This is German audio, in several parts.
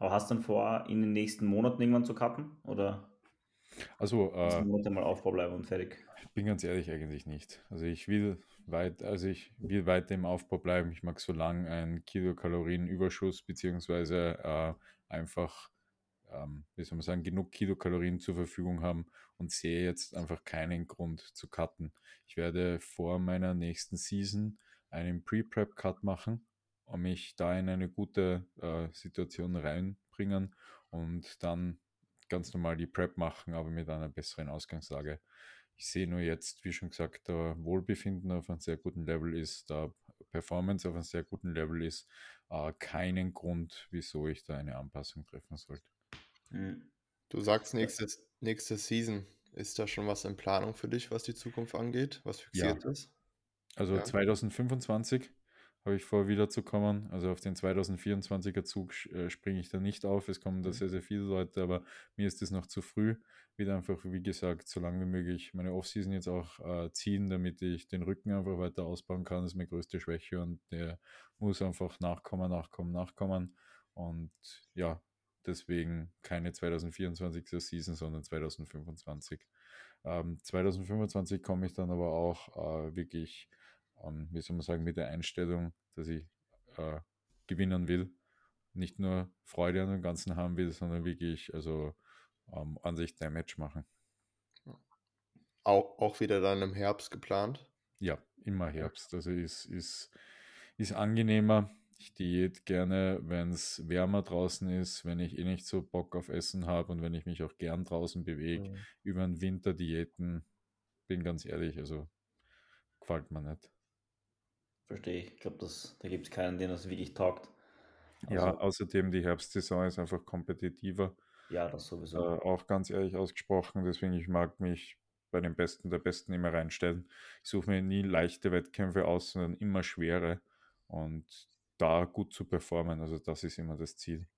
Aber hast du dann vor, in den nächsten Monaten irgendwann zu kappen? Oder Also, äh, Monat mal Aufbau bleiben und fertig? ich bin ganz ehrlich eigentlich nicht. Also ich will weit, also ich will weiter im Aufbau bleiben. Ich mag so lang einen Kilokalorienüberschuss beziehungsweise äh, einfach, ähm, wie soll man sagen, genug Kilokalorien zur Verfügung haben und sehe jetzt einfach keinen Grund zu cutten. Ich werde vor meiner nächsten Season einen Pre-Prep-Cut machen mich da in eine gute äh, Situation reinbringen und dann ganz normal die Prep machen, aber mit einer besseren Ausgangslage. Ich sehe nur jetzt, wie schon gesagt, da Wohlbefinden auf einem sehr guten Level ist, da Performance auf einem sehr guten Level ist, äh, keinen Grund, wieso ich da eine Anpassung treffen sollte. Mhm. Du sagst nächste, nächste Season. Ist da schon was in Planung für dich, was die Zukunft angeht, was fixiert ist? Also Ja. 2025 habe ich vor, wiederzukommen. Also auf den 2024er Zug äh, springe ich da nicht auf. Es kommen da Mhm. sehr, sehr viele Leute, aber mir ist es noch zu früh. Wieder einfach, wie gesagt, so lange wie möglich meine Offseason jetzt auch äh, ziehen, damit ich den Rücken einfach weiter ausbauen kann. Das ist meine größte Schwäche und der muss einfach nachkommen, nachkommen, nachkommen. Und ja, deswegen keine 2024er Season, sondern 2025. Ähm, 2025 komme ich dann aber auch äh, wirklich ähm, wie soll man sagen, mit der Einstellung, dass ich äh, gewinnen will. Nicht nur Freude an dem Ganzen haben will, sondern wirklich also ähm, an sich Damage machen. Auch, auch wieder dann im Herbst geplant? Ja, immer Herbst. Also ist, ist, ist angenehmer. Ich diät gerne, wenn es wärmer draußen ist, wenn ich eh nicht so Bock auf Essen habe und wenn ich mich auch gern draußen bewege. Mhm. Über den Winter Diäten, bin ganz ehrlich, also gefällt mir nicht. Verstehe ich. Ich glaube, da gibt es keinen, den das wirklich taugt. Ja, Also, außerdem die Herbstsaison ist einfach kompetitiver. ja, das Äh, sowieso. auch ganz ehrlich ausgesprochen, deswegen ich mag mich bei den Besten der Besten immer reinstellen. Ich suche mir nie leichte Wettkämpfe aus, sondern immer schwere und da gut zu performen. Also das ist immer das Ziel.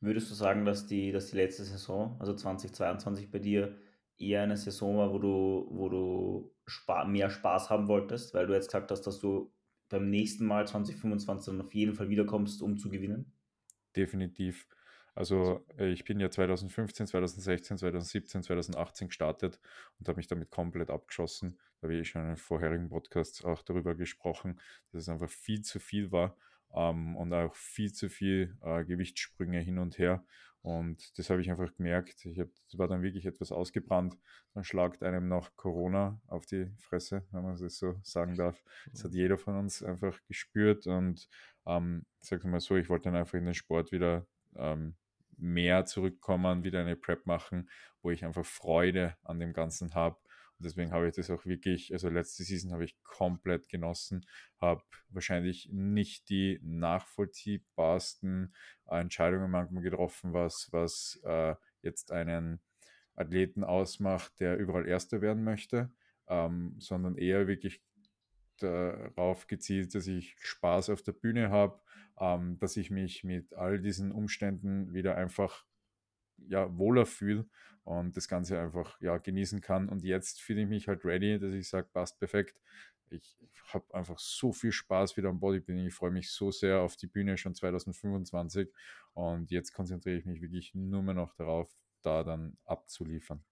Würdest du sagen, dass die, dass die letzte Saison, also 2022 bei dir, eher eine Saison war, wo du, wo du spa mehr Spaß haben wolltest, weil du jetzt gesagt hast, dass du beim nächsten Mal 2025 dann auf jeden Fall wiederkommst, um zu gewinnen? Definitiv. Also äh, ich bin ja 2015, 2016, 2017, 2018 gestartet und habe mich damit komplett abgeschossen. Da habe ich schon in den vorherigen Podcasts auch darüber gesprochen, dass es einfach viel zu viel war ähm, und auch viel zu viel äh, Gewichtssprünge hin und her. Und das habe ich einfach gemerkt. Ich hab, war dann wirklich etwas ausgebrannt. Dann schlagt einem noch Corona auf die Fresse, wenn man das so sagen darf. Das hat jeder von uns einfach gespürt und ähm, sag mal so, ich wollte dann einfach in den Sport wieder ähm, mehr zurückkommen, wieder eine Prep machen, wo ich einfach Freude an dem Ganzen habe. Und deswegen habe ich das auch wirklich, also letzte Season habe ich komplett genossen, habe wahrscheinlich nicht die nachvollziehbarsten Entscheidungen manchmal getroffen, was, was äh, jetzt einen Athleten ausmacht, der überall Erster werden möchte, ähm, sondern eher wirklich darauf gezielt, dass ich Spaß auf der Bühne habe, ähm, dass ich mich mit all diesen Umständen wieder einfach ja, wohler fühle und das Ganze einfach ja, genießen kann. Und jetzt fühle ich mich halt ready, dass ich sage, passt perfekt. Ich habe einfach so viel Spaß wieder am Bodybuilding. Ich freue mich so sehr auf die Bühne schon 2025 und jetzt konzentriere ich mich wirklich nur mehr noch darauf, da dann abzuliefern.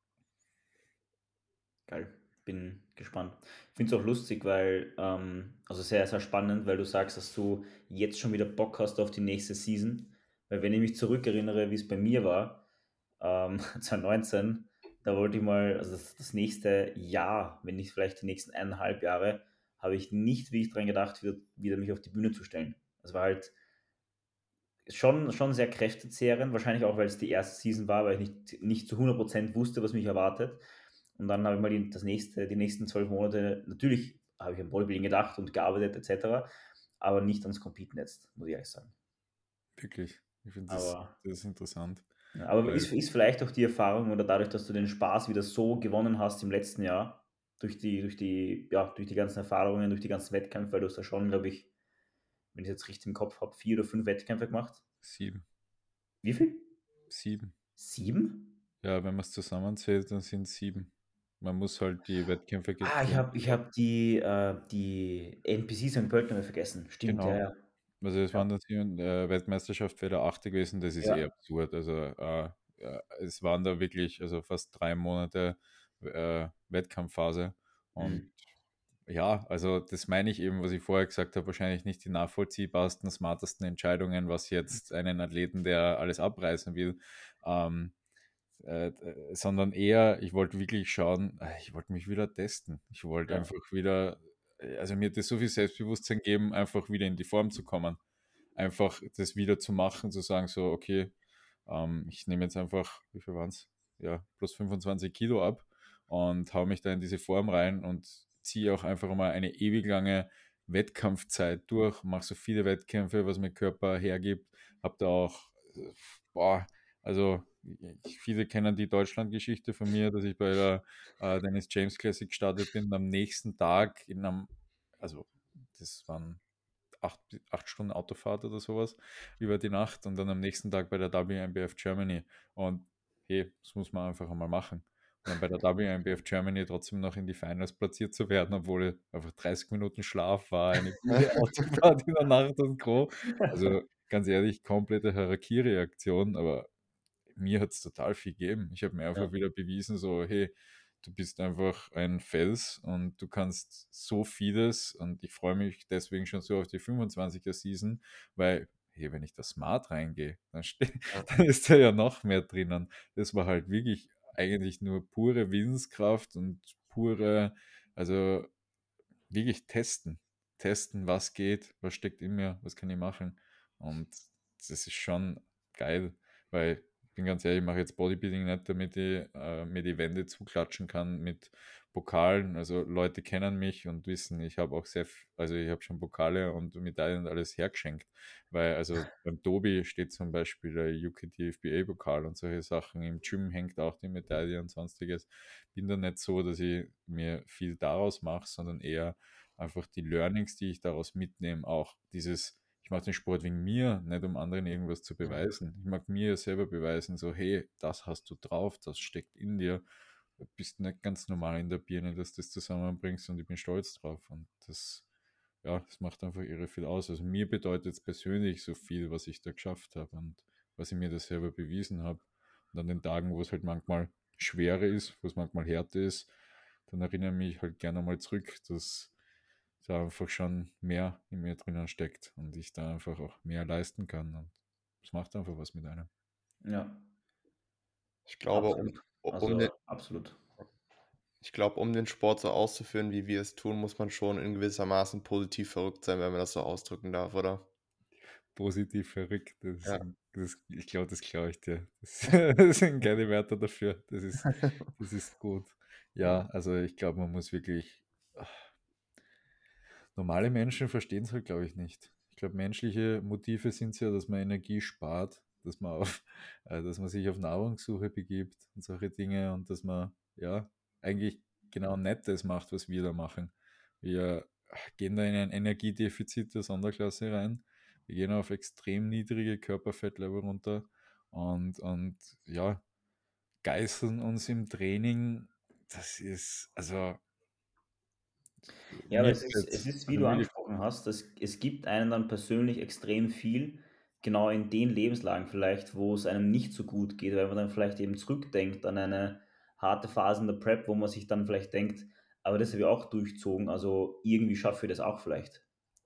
Geil, bin gespannt. Ich finde es auch lustig, weil, ähm, also sehr, sehr spannend, weil du sagst, dass du jetzt schon wieder Bock hast auf die nächste Season. Weil wenn ich mich zurückerinnere, wie es bei mir war, ähm, 2019, da wollte ich mal, also das, das nächste Jahr, wenn nicht vielleicht die nächsten eineinhalb Jahre, habe ich nicht wirklich dran gedacht, wieder, wieder mich auf die Bühne zu stellen. Es war halt schon, schon sehr kräftezehrend, wahrscheinlich auch, weil es die erste Season war, weil ich nicht, nicht zu 100% wusste, was mich erwartet. Und dann habe ich mal die, das nächste, die nächsten zwölf Monate, natürlich habe ich an Bodybuilding gedacht und gearbeitet etc., aber nicht ans Competen jetzt, muss ich ehrlich sagen. Wirklich. Ich finde das, das interessant. Aber Weil- ist, ist vielleicht auch die Erfahrung oder dadurch, dass du den Spaß wieder so gewonnen hast im letzten Jahr, durch die, durch die, ja, durch die ganzen Erfahrungen, durch die ganzen Wettkämpfe, weil du hast ja schon, glaube ich, wenn ich es jetzt richtig im Kopf habe, vier oder fünf Wettkämpfe gemacht. Sieben. Wie viel? Sieben. Sieben? Ja, wenn man es zusammenzählt, dann sind es sieben. Man muss halt die Wettkämpfe Ah, ich habe ich hab die, äh, die NPC St. Pölten vergessen. Stimmt, Genau. ja, ja. Also es Ja. waren dann sieben- äh, Weltmeisterschaft der achte gewesen, das ist Ja. eh absurd. Also äh, es waren da wirklich also fast drei Monate äh, Wettkampfphase. Und Mhm. ja, also das meine ich eben, was ich vorher gesagt habe, wahrscheinlich nicht die nachvollziehbarsten, smartesten Entscheidungen, was jetzt einen Athleten, der alles abreißen will, ähm, äh, äh, sondern eher, ich wollte wirklich schauen, äh, ich wollte mich wieder testen. Ich wollte Ja. einfach wieder, also mir hat das so viel Selbstbewusstsein geben, einfach wieder in die Form zu kommen. Einfach das wieder zu machen, zu sagen, so, okay, ähm, ich nehme jetzt einfach, wie viel waren es? Ja, plus 25 Kilo ab und hau mich da in diese Form rein und ziehe auch einfach mal eine ewig lange Wettkampfzeit durch, mache so viele Wettkämpfe, was mein Körper hergibt, habe da auch, äh, boah, also viele kennen die Deutschlandgeschichte von mir, dass ich bei der äh, Dennis James Classic gestartet bin und am nächsten Tag in einem, also das waren acht, acht Stunden Autofahrt oder sowas über die Nacht und dann am nächsten Tag bei der WMBF Germany. Und hey, das muss man einfach einmal machen. Und dann bei der WMBF Germany trotzdem noch in die Finals platziert zu werden, obwohl einfach 30 Minuten Schlaf war, eine gute Autofahrt in der Nacht und Co. Also ganz ehrlich, komplette Harakiri-Reaktion, aber mir hat es total viel gegeben. Ich habe mir einfach Ja. wieder bewiesen, so, hey, du bist einfach ein Fels und du kannst so vieles und ich freue mich deswegen schon so auf die 25er Season, weil, hey, wenn ich da smart reingehe, dann, dann ist da ja noch mehr drinnen. Das war halt wirklich eigentlich nur pure Willenskraft und pure, also wirklich testen. Testen, was geht, was steckt in mir, was kann ich machen. Und das ist schon geil, weil bin ganz ehrlich, ich mache jetzt Bodybuilding nicht, damit ich äh, mir die Wände zuklatschen kann mit Pokalen. Also Leute kennen mich und wissen, ich habe auch sehr, also ich habe schon Pokale und Medaillen und alles hergeschenkt. Weil also beim Tobi steht zum Beispiel der UKT FBA-Pokal und solche Sachen. Im Gym hängt auch die Medaille und sonstiges. Bin da nicht so, dass ich mir viel daraus mache, sondern eher einfach die Learnings, die ich daraus mitnehme, auch dieses, mache den Sport wegen mir, nicht um anderen irgendwas zu beweisen. Ich mag mir selber beweisen, so, hey, das hast du drauf, das steckt in dir. Du bist nicht ganz normal in der Birne, dass du das zusammenbringst und ich bin stolz drauf. Und das, ja, das macht einfach irre viel aus. Also mir bedeutet es persönlich so viel, was ich da geschafft habe und was ich mir da selber bewiesen habe. Und an den Tagen, wo es halt manchmal schwerer ist, wo es manchmal härter ist, dann erinnere ich mich halt gerne mal zurück, dass da einfach schon mehr in mir drinnen steckt und ich da einfach auch mehr leisten kann. Und es macht einfach was mit einem. Ja, Ich glaube, um, absolut. um, Also den, absolut. ich glaube, um den Sport so auszuführen, wie wir es tun, muss man schon in gewissermaßen positiv verrückt sein, wenn man das so ausdrücken darf, oder? Positiv verrückt. Das Ja. das, ich glaube, das glaube ich dir. Das, das sind keine Wörter dafür. Das ist, das ist gut. Ja, also ich glaube, man muss wirklich. Normale Menschen verstehen es halt, glaube ich, nicht. Ich glaube, menschliche Motive sind es ja, dass man Energie spart, dass man, auf, äh, dass man sich auf Nahrungssuche begibt und solche Dinge und dass man ja eigentlich genau das macht, was wir da machen. Wir gehen da in ein Energiedefizit der Sonderklasse rein. Wir gehen auf extrem niedrige Körperfettlevel runter und, und ja, geißeln uns im Training. Das ist, also Ja, aber es ist, es ist, wie also du angesprochen hast, es, es gibt einem dann persönlich extrem viel, genau in den Lebenslagen vielleicht, wo es einem nicht so gut geht, weil man dann vielleicht eben zurückdenkt an eine harte Phase in der Prep, wo man sich dann vielleicht denkt, aber das habe ich auch durchzogen, also irgendwie schaffe ich das auch vielleicht.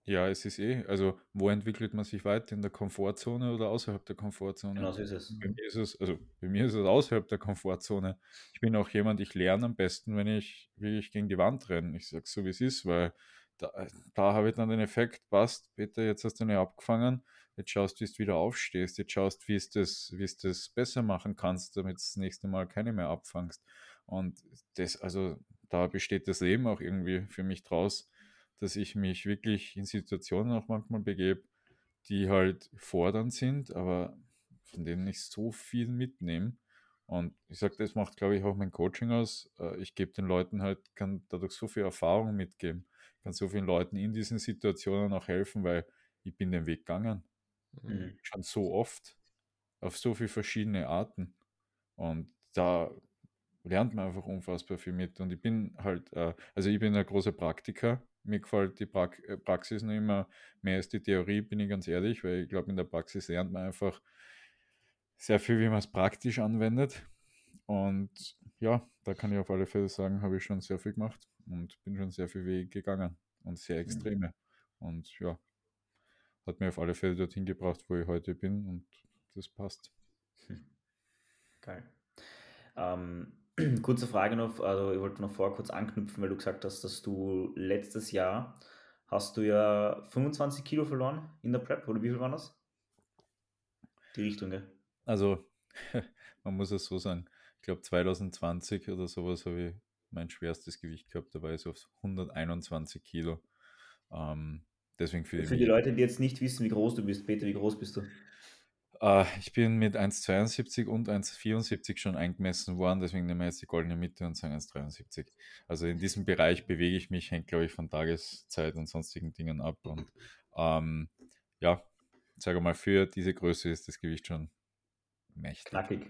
Ja, es ist eh, also wo entwickelt man sich weiter? In der Komfortzone oder außerhalb der Komfortzone? Genau so ist es. Bei mir ist es, also bei mir ist es außerhalb der Komfortzone. Ich bin auch jemand, ich lerne am besten, wenn ich wirklich gegen die Wand renne. Ich sage so, wie es ist, weil da, da habe ich dann den Effekt, passt, Peter, jetzt hast du eine abgefangen, jetzt schaust, wie du wieder aufstehst, jetzt schaust, wie das, wie es das besser machen kannst, damit du das nächste Mal keine mehr abfangst. Und das, also da besteht das Leben auch irgendwie für mich draus, dass ich mich wirklich in Situationen auch manchmal begebe, die halt fordernd sind, aber von denen ich so viel mitnehme. Und ich sage, das macht, glaube ich, auch mein Coaching aus. Äh, Ich gebe den Leuten halt, kann dadurch so viel Erfahrung mitgeben, kann so vielen Leuten in diesen Situationen auch helfen, weil ich bin den Weg gegangen. Mhm. Schon so oft, auf so viele verschiedene Arten. Und da lernt man einfach unfassbar viel mit. Und ich bin halt, äh, also ich bin ein großer Praktiker, mir gefällt die pra äh, Praxis noch immer mehr als die Theorie, bin ich ganz ehrlich, weil ich glaube, in der Praxis lernt man einfach sehr viel, wie man es praktisch anwendet. Und ja, da kann ich auf alle Fälle sagen, habe ich schon sehr viel gemacht und bin schon sehr viel Weg gegangen und sehr extreme. Und ja, hat mir auf alle Fälle dorthin gebracht, wo ich heute bin und das passt. Geil. Ähm, kurze Frage noch, also ich wollte noch vorher kurz anknüpfen, weil du gesagt hast, dass du letztes Jahr hast du ja 25 Kilo verloren in der Prep, oder wie viel waren das? Die Richtung, gell? Also, man muss es so sagen, ich glaube 2020 oder sowas habe ich mein schwerstes Gewicht gehabt, da war ich so auf 121 Kilo. Ähm, deswegen für, für die Leute, die jetzt nicht wissen, wie groß du bist, Peter, wie groß bist du? Uh, ich bin mit 1,72 und 1,74 schon eingemessen worden, deswegen nehmen wir jetzt die goldene Mitte und sagen 1,73. Also in diesem Bereich bewege ich mich, hängt glaube ich von Tageszeit und sonstigen Dingen ab. Und ähm, ja, sage mal, für diese Größe ist das Gewicht schon mächtig. Knackig.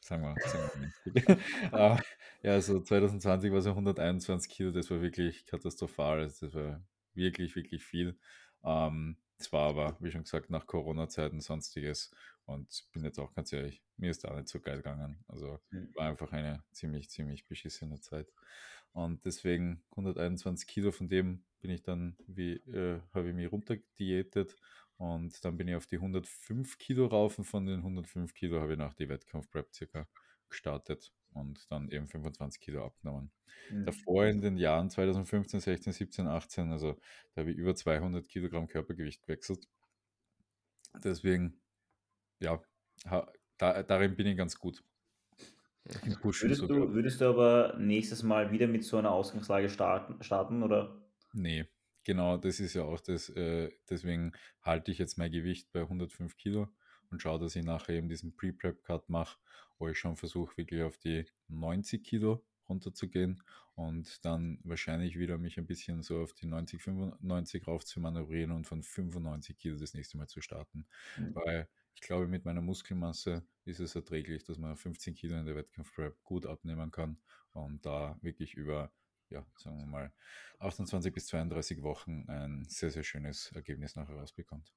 Sagen wir, sagen wir mächtig. uh, ja, also 2020 war so 121 Kilo, das war wirklich katastrophal. Also das war wirklich, wirklich viel. Ähm, es war aber, wie schon gesagt, nach Corona-Zeiten sonstiges. Und bin jetzt auch ganz ehrlich, mir ist da nicht so geil gegangen. Also mhm. war einfach eine ziemlich, ziemlich beschissene Zeit. Und deswegen 121 Kilo von dem bin ich dann, wie, äh, habe ich mich runterdiätet. Und dann bin ich auf die 105 Kilo rauf und von den 105 Kilo habe ich nach die Wettkampf-Prep circa gestartet und dann eben 25 Kilo abgenommen. Mhm. Davor in den Jahren 2015, 16, 17, 18, also da habe ich über 200 Kilogramm Körpergewicht gewechselt. Deswegen, ja, da, darin bin ich ganz gut. Würdest du, würdest du aber nächstes Mal wieder mit so einer Ausgangslage starten, starten oder? Nee, genau, das ist ja auch das. Äh, deswegen halte ich jetzt mein Gewicht bei 105 Kilo und schaue, dass ich nachher eben diesen Pre-Prep-Cut mache, wo ich schon versuche, wirklich auf die 90 Kilo runterzugehen und dann wahrscheinlich wieder mich ein bisschen so auf die 90, 95 rauf zu manövrieren und von 95 Kilo das nächste Mal zu starten. Mhm. Weil ich glaube, mit meiner Muskelmasse ist es erträglich, dass man 15 Kilo in der Wettkampfprep gut abnehmen kann und da wirklich über, ja, sagen wir mal, 28 bis 32 Wochen ein sehr, sehr schönes Ergebnis nachher rausbekommt.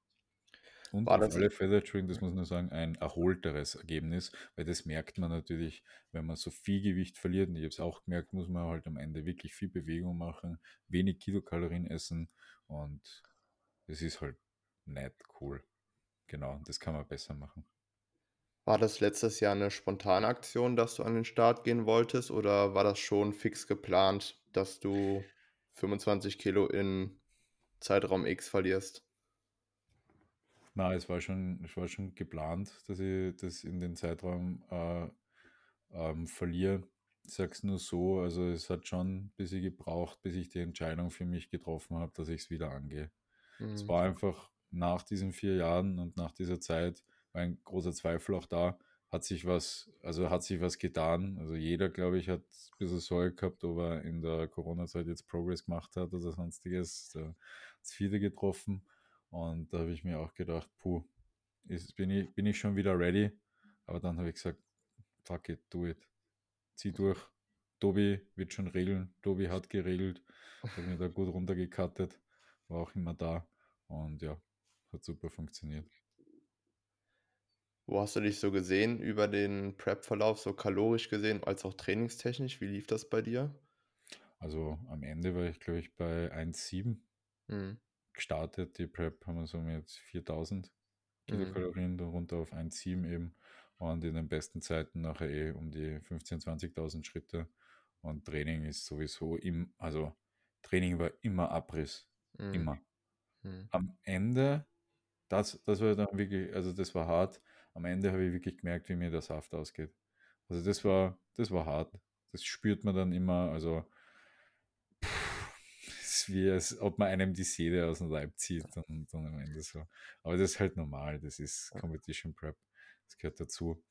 Und War auf alle Fälle, Entschuldigung, das muss man sagen, ein erholteres Ergebnis, weil das merkt man natürlich, wenn man so viel Gewicht verliert. Und ich habe es auch gemerkt, muss man halt am Ende wirklich viel Bewegung machen, wenig Kilokalorien essen und es ist halt nicht cool. Genau, das kann man besser machen. War das letztes Jahr eine spontane Aktion, dass du an den Start gehen wolltest, oder war das schon fix geplant, dass du 25 Kilo in Zeitraum X verlierst? Na, es war schon, es war schon geplant, dass ich das in den Zeitraum äh, ähm, verliere. Ich sag's nur so, also es hat schon ein bisschen gebraucht, bis ich die Entscheidung für mich getroffen habe, dass ich es wieder angehe. Mhm. Es war einfach nach diesen vier Jahren und nach dieser Zeit war ein großer Zweifel auch da, hat sich was, also hat sich was getan. Also jeder, glaube ich, hat ein bisschen Sorge gehabt, ob er in der Corona-Zeit jetzt Progress gemacht hat oder sonstiges. Da hat es viele getroffen. Und da habe ich mir auch gedacht, puh, ist, bin, ich, bin ich schon wieder ready? Aber dann habe ich gesagt, fuck it, do it. Zieh durch. Tobi wird schon regeln. Tobi hat geregelt. Hat mir da gut runtergekattet. War auch immer da. Und ja, hat super funktioniert. Wo hast du dich so gesehen über den Prep-Verlauf, so kalorisch gesehen, als auch trainingstechnisch? Wie lief das bei dir? Also am Ende war ich, glaube ich, bei 1,7. Mhm gestartet. Die Prep haben wir so mit 4000 Kilokalorien, mhm. runter auf 1,7 eben. Und in den besten Zeiten nachher eh um die 15.000, 20.000 Schritte. Und Training ist sowieso im, also Training war immer Abriss. Mhm. Immer. Mhm. Am Ende, das, das war dann wirklich, also das war hart. Am Ende habe ich wirklich gemerkt, wie mir der Saft ausgeht. Also das war, das war hart. Das spürt man dann immer. Also wie als ob man einem die Seele aus dem Leib zieht und dann am Ende so. Aber das ist halt normal, das ist Competition Prep, das gehört dazu.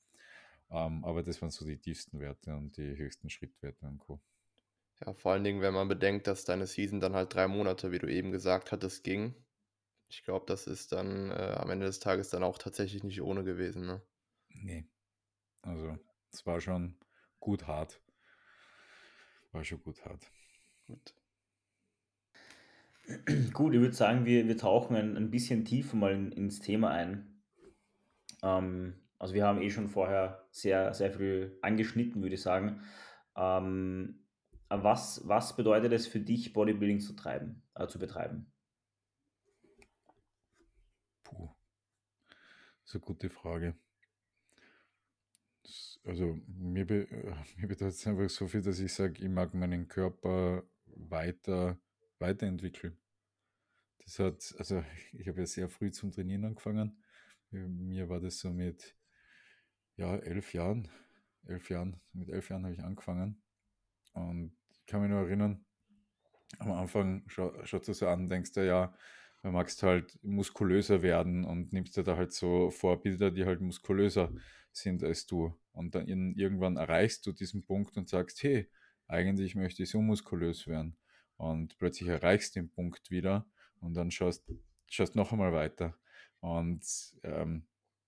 Um, ähm, aber das waren so die tiefsten Werte und die höchsten Schrittwerte und Co. Ja, vor allen Dingen, wenn man bedenkt, dass deine Season dann halt drei Monate, wie du eben gesagt hattest, ging. Ich glaube, das ist dann äh, am Ende des Tages dann auch tatsächlich nicht ohne gewesen, ne? Nee. Also, es war schon gut hart. War schon gut hart. Gut. Gut, ich würde sagen, wir, wir tauchen ein, ein bisschen tiefer mal in, ins Thema ein. Ähm, also wir haben eh schon vorher sehr, sehr viel angeschnitten, würde ich sagen. Ähm, was, was bedeutet es für dich, Bodybuilding zu treiben, äh, zu betreiben? Puh, das ist eine gute Frage. Das, also mir, be, mir bedeutet es einfach so viel, dass ich sage, ich mag meinen Körper weiter weiterentwickeln. Das hat, also ich habe ja sehr früh zum Trainieren angefangen. Mir war das so mit ja, elf Jahren. Elf Jahren, mit elf Jahren habe ich angefangen. Und ich kann mich nur erinnern, am Anfang schau, schaut es so an, denkst du, ja, du magst halt muskulöser werden und nimmst dir da halt so Vorbilder, die halt muskulöser sind als du. Und dann irgendwann erreichst du diesen Punkt und sagst, hey, eigentlich möchte ich so muskulös werden. Und plötzlich erreichst du den Punkt wieder und dann schaust, schaust noch einmal weiter. Und ähm,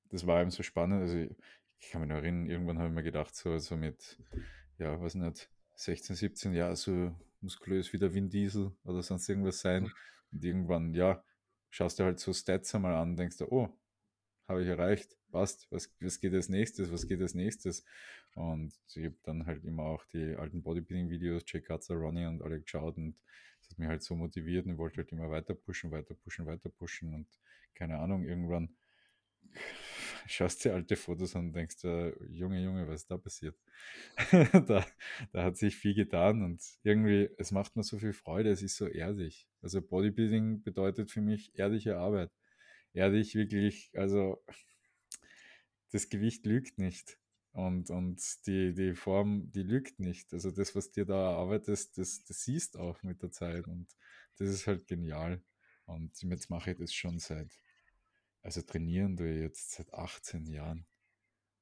das war eben so spannend. Also ich, ich kann mich noch erinnern, irgendwann habe ich mir gedacht, so, so mit, ja, weiß nicht, 16, 17 Jahren, so muskulös wie der Vin Diesel oder sonst irgendwas sein. Und irgendwann, ja, schaust du halt so Stats einmal an, denkst du, oh, habe ich erreicht, passt, was, was geht als nächstes, was geht als nächstes? Und ich habe dann halt immer auch die alten Bodybuilding-Videos, Jay Cutler, Ronnie und alle geschaut und das hat mich halt so motiviert und wollte halt immer weiter pushen, weiter pushen, weiter pushen und keine Ahnung, irgendwann schaust dir alte Fotos an und denkst, äh, Junge, Junge, was ist da passiert? da, da hat sich viel getan und irgendwie, es macht mir so viel Freude, es ist so ehrlich. Also Bodybuilding bedeutet für mich ehrliche Arbeit. Ehrlich, wirklich, also das Gewicht lügt nicht. Und, und die, die Form, die lügt nicht. Also das, was dir da arbeitest, das, das siehst auch mit der Zeit. Und das ist halt genial. Und jetzt mache ich das schon seit also trainieren ich jetzt seit 18 Jahren.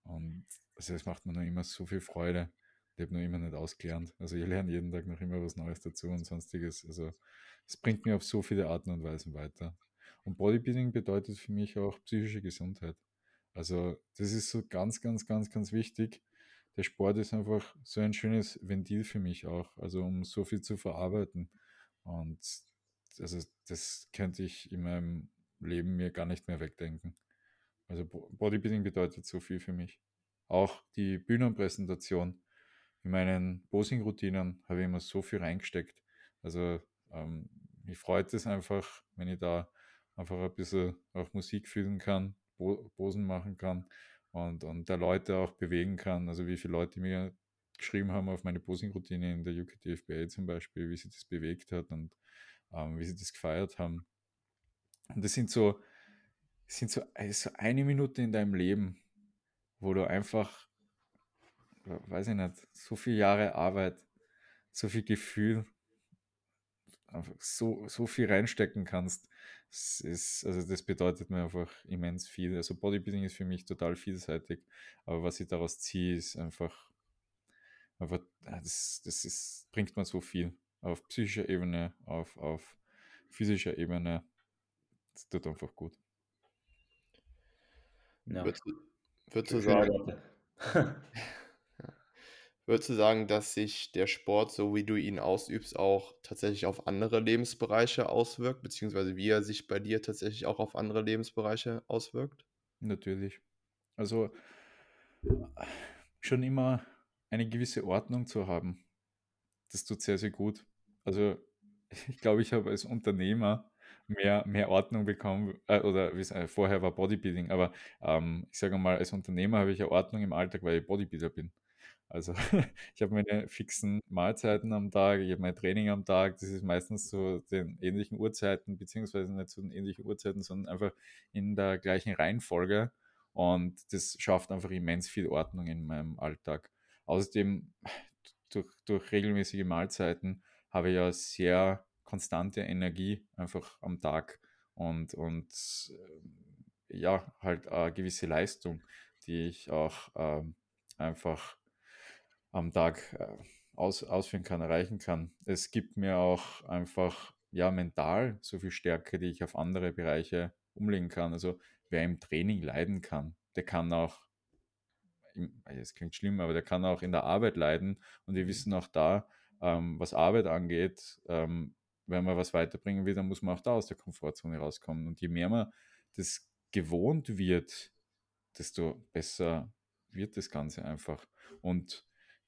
Und also es macht mir noch immer so viel Freude. Ich habe noch immer nicht ausgelernt. Also ich lerne jeden Tag noch immer was Neues dazu und sonstiges. Also es bringt mir auf so viele Arten und Weisen weiter. Und Bodybuilding bedeutet für mich auch psychische Gesundheit. Also das ist so ganz, ganz, ganz, ganz wichtig. Der Sport ist einfach so ein schönes Ventil für mich auch, also um so viel zu verarbeiten. Und also das könnte ich in meinem Leben mir gar nicht mehr wegdenken. Also Bodybuilding bedeutet so viel für mich. Auch die Bühnenpräsentation. In meinen Posing-Routinen habe ich immer so viel reingesteckt. Also ähm, mich freut es einfach, wenn ich da einfach ein bisschen auch Musik fühlen kann, Posen machen kann und, und der Leute auch bewegen kann. Also wie viele Leute mir geschrieben haben auf meine Posing-Routine in der UKTFBA zum Beispiel, wie sie das bewegt hat und ähm, wie sie das gefeiert haben. Und das sind so, das sind so, also eine Minute in deinem Leben, wo du einfach, weiß ich nicht, so viele Jahre Arbeit, so viel Gefühl, einfach so, so viel reinstecken kannst. Das ist, also das bedeutet mir einfach immens viel. Also Bodybuilding ist für mich total vielseitig, aber was ich daraus ziehe, ist einfach, einfach das, das ist, bringt mir so viel. Auf psychischer Ebene, auf, auf physischer Ebene, das tut einfach gut. Ja. Würdest, würdest du sagen, würdest du sagen, dass sich der Sport, so wie du ihn ausübst, auch tatsächlich auf andere Lebensbereiche auswirkt, beziehungsweise wie er sich bei dir tatsächlich auch auf andere Lebensbereiche auswirkt? Natürlich. Also schon immer eine gewisse Ordnung zu haben, das tut sehr, sehr gut. Also ich glaube, ich habe als Unternehmer mehr, mehr Ordnung bekommen, äh, oder äh, vorher war Bodybuilding, aber ähm, ich sage mal, als Unternehmer habe ich ja Ordnung im Alltag, weil ich Bodybuilder bin. Also ich habe meine fixen Mahlzeiten am Tag, ich habe mein Training am Tag, das ist meistens zu den ähnlichen Uhrzeiten, beziehungsweise nicht zu den ähnlichen Uhrzeiten, sondern einfach in der gleichen Reihenfolge. Und das schafft einfach immens viel Ordnung in meinem Alltag. Außerdem, durch, durch regelmäßige Mahlzeiten habe ich ja sehr konstante Energie einfach am Tag und, und äh, ja, halt eine gewisse Leistung, die ich auch äh, einfach am Tag äh, aus, ausführen kann, erreichen kann. Es gibt mir auch einfach ja mental so viel Stärke, die ich auf andere Bereiche umlegen kann. Also wer im Training leiden kann, der kann auch, es klingt schlimm, aber der kann auch in der Arbeit leiden. Und wir wissen auch da, ähm, was Arbeit angeht, ähm, wenn man was weiterbringen will, dann muss man auch da aus der Komfortzone rauskommen. Und je mehr man das gewohnt wird, desto besser wird das Ganze einfach. Und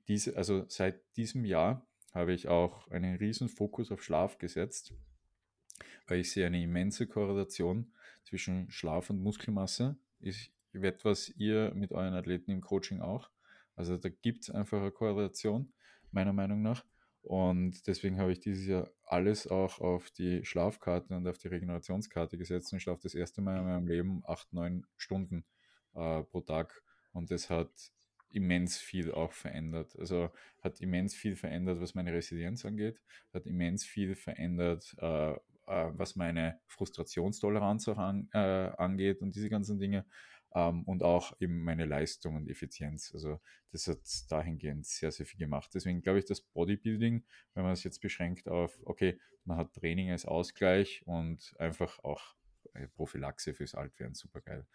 diese, also seit diesem Jahr habe ich auch einen riesen Fokus auf Schlaf gesetzt, weil ich sehe eine immense Korrelation zwischen Schlaf und Muskelmasse. Ist etwas ihr mit euren Athleten im Coaching auch. Also da gibt es einfach eine Korrelation, meiner Meinung nach. Und deswegen habe ich dieses Jahr alles auch auf die Schlafkarte und auf die Regenerationskarte gesetzt und schlafe das erste Mal in meinem Leben acht, neun Stunden äh, pro Tag. Und das hat immens viel auch verändert. Also hat immens viel verändert, was meine Resilienz angeht, hat immens viel verändert, äh, äh, was meine Frustrationstoleranz auch an, äh, angeht und diese ganzen Dinge ähm, und auch eben meine Leistung und Effizienz. Also das hat dahingehend sehr, sehr viel gemacht. Deswegen glaube ich, das Bodybuilding, wenn man es jetzt beschränkt auf, okay, man hat Training als Ausgleich und einfach auch Prophylaxe fürs Altwerden, super geil.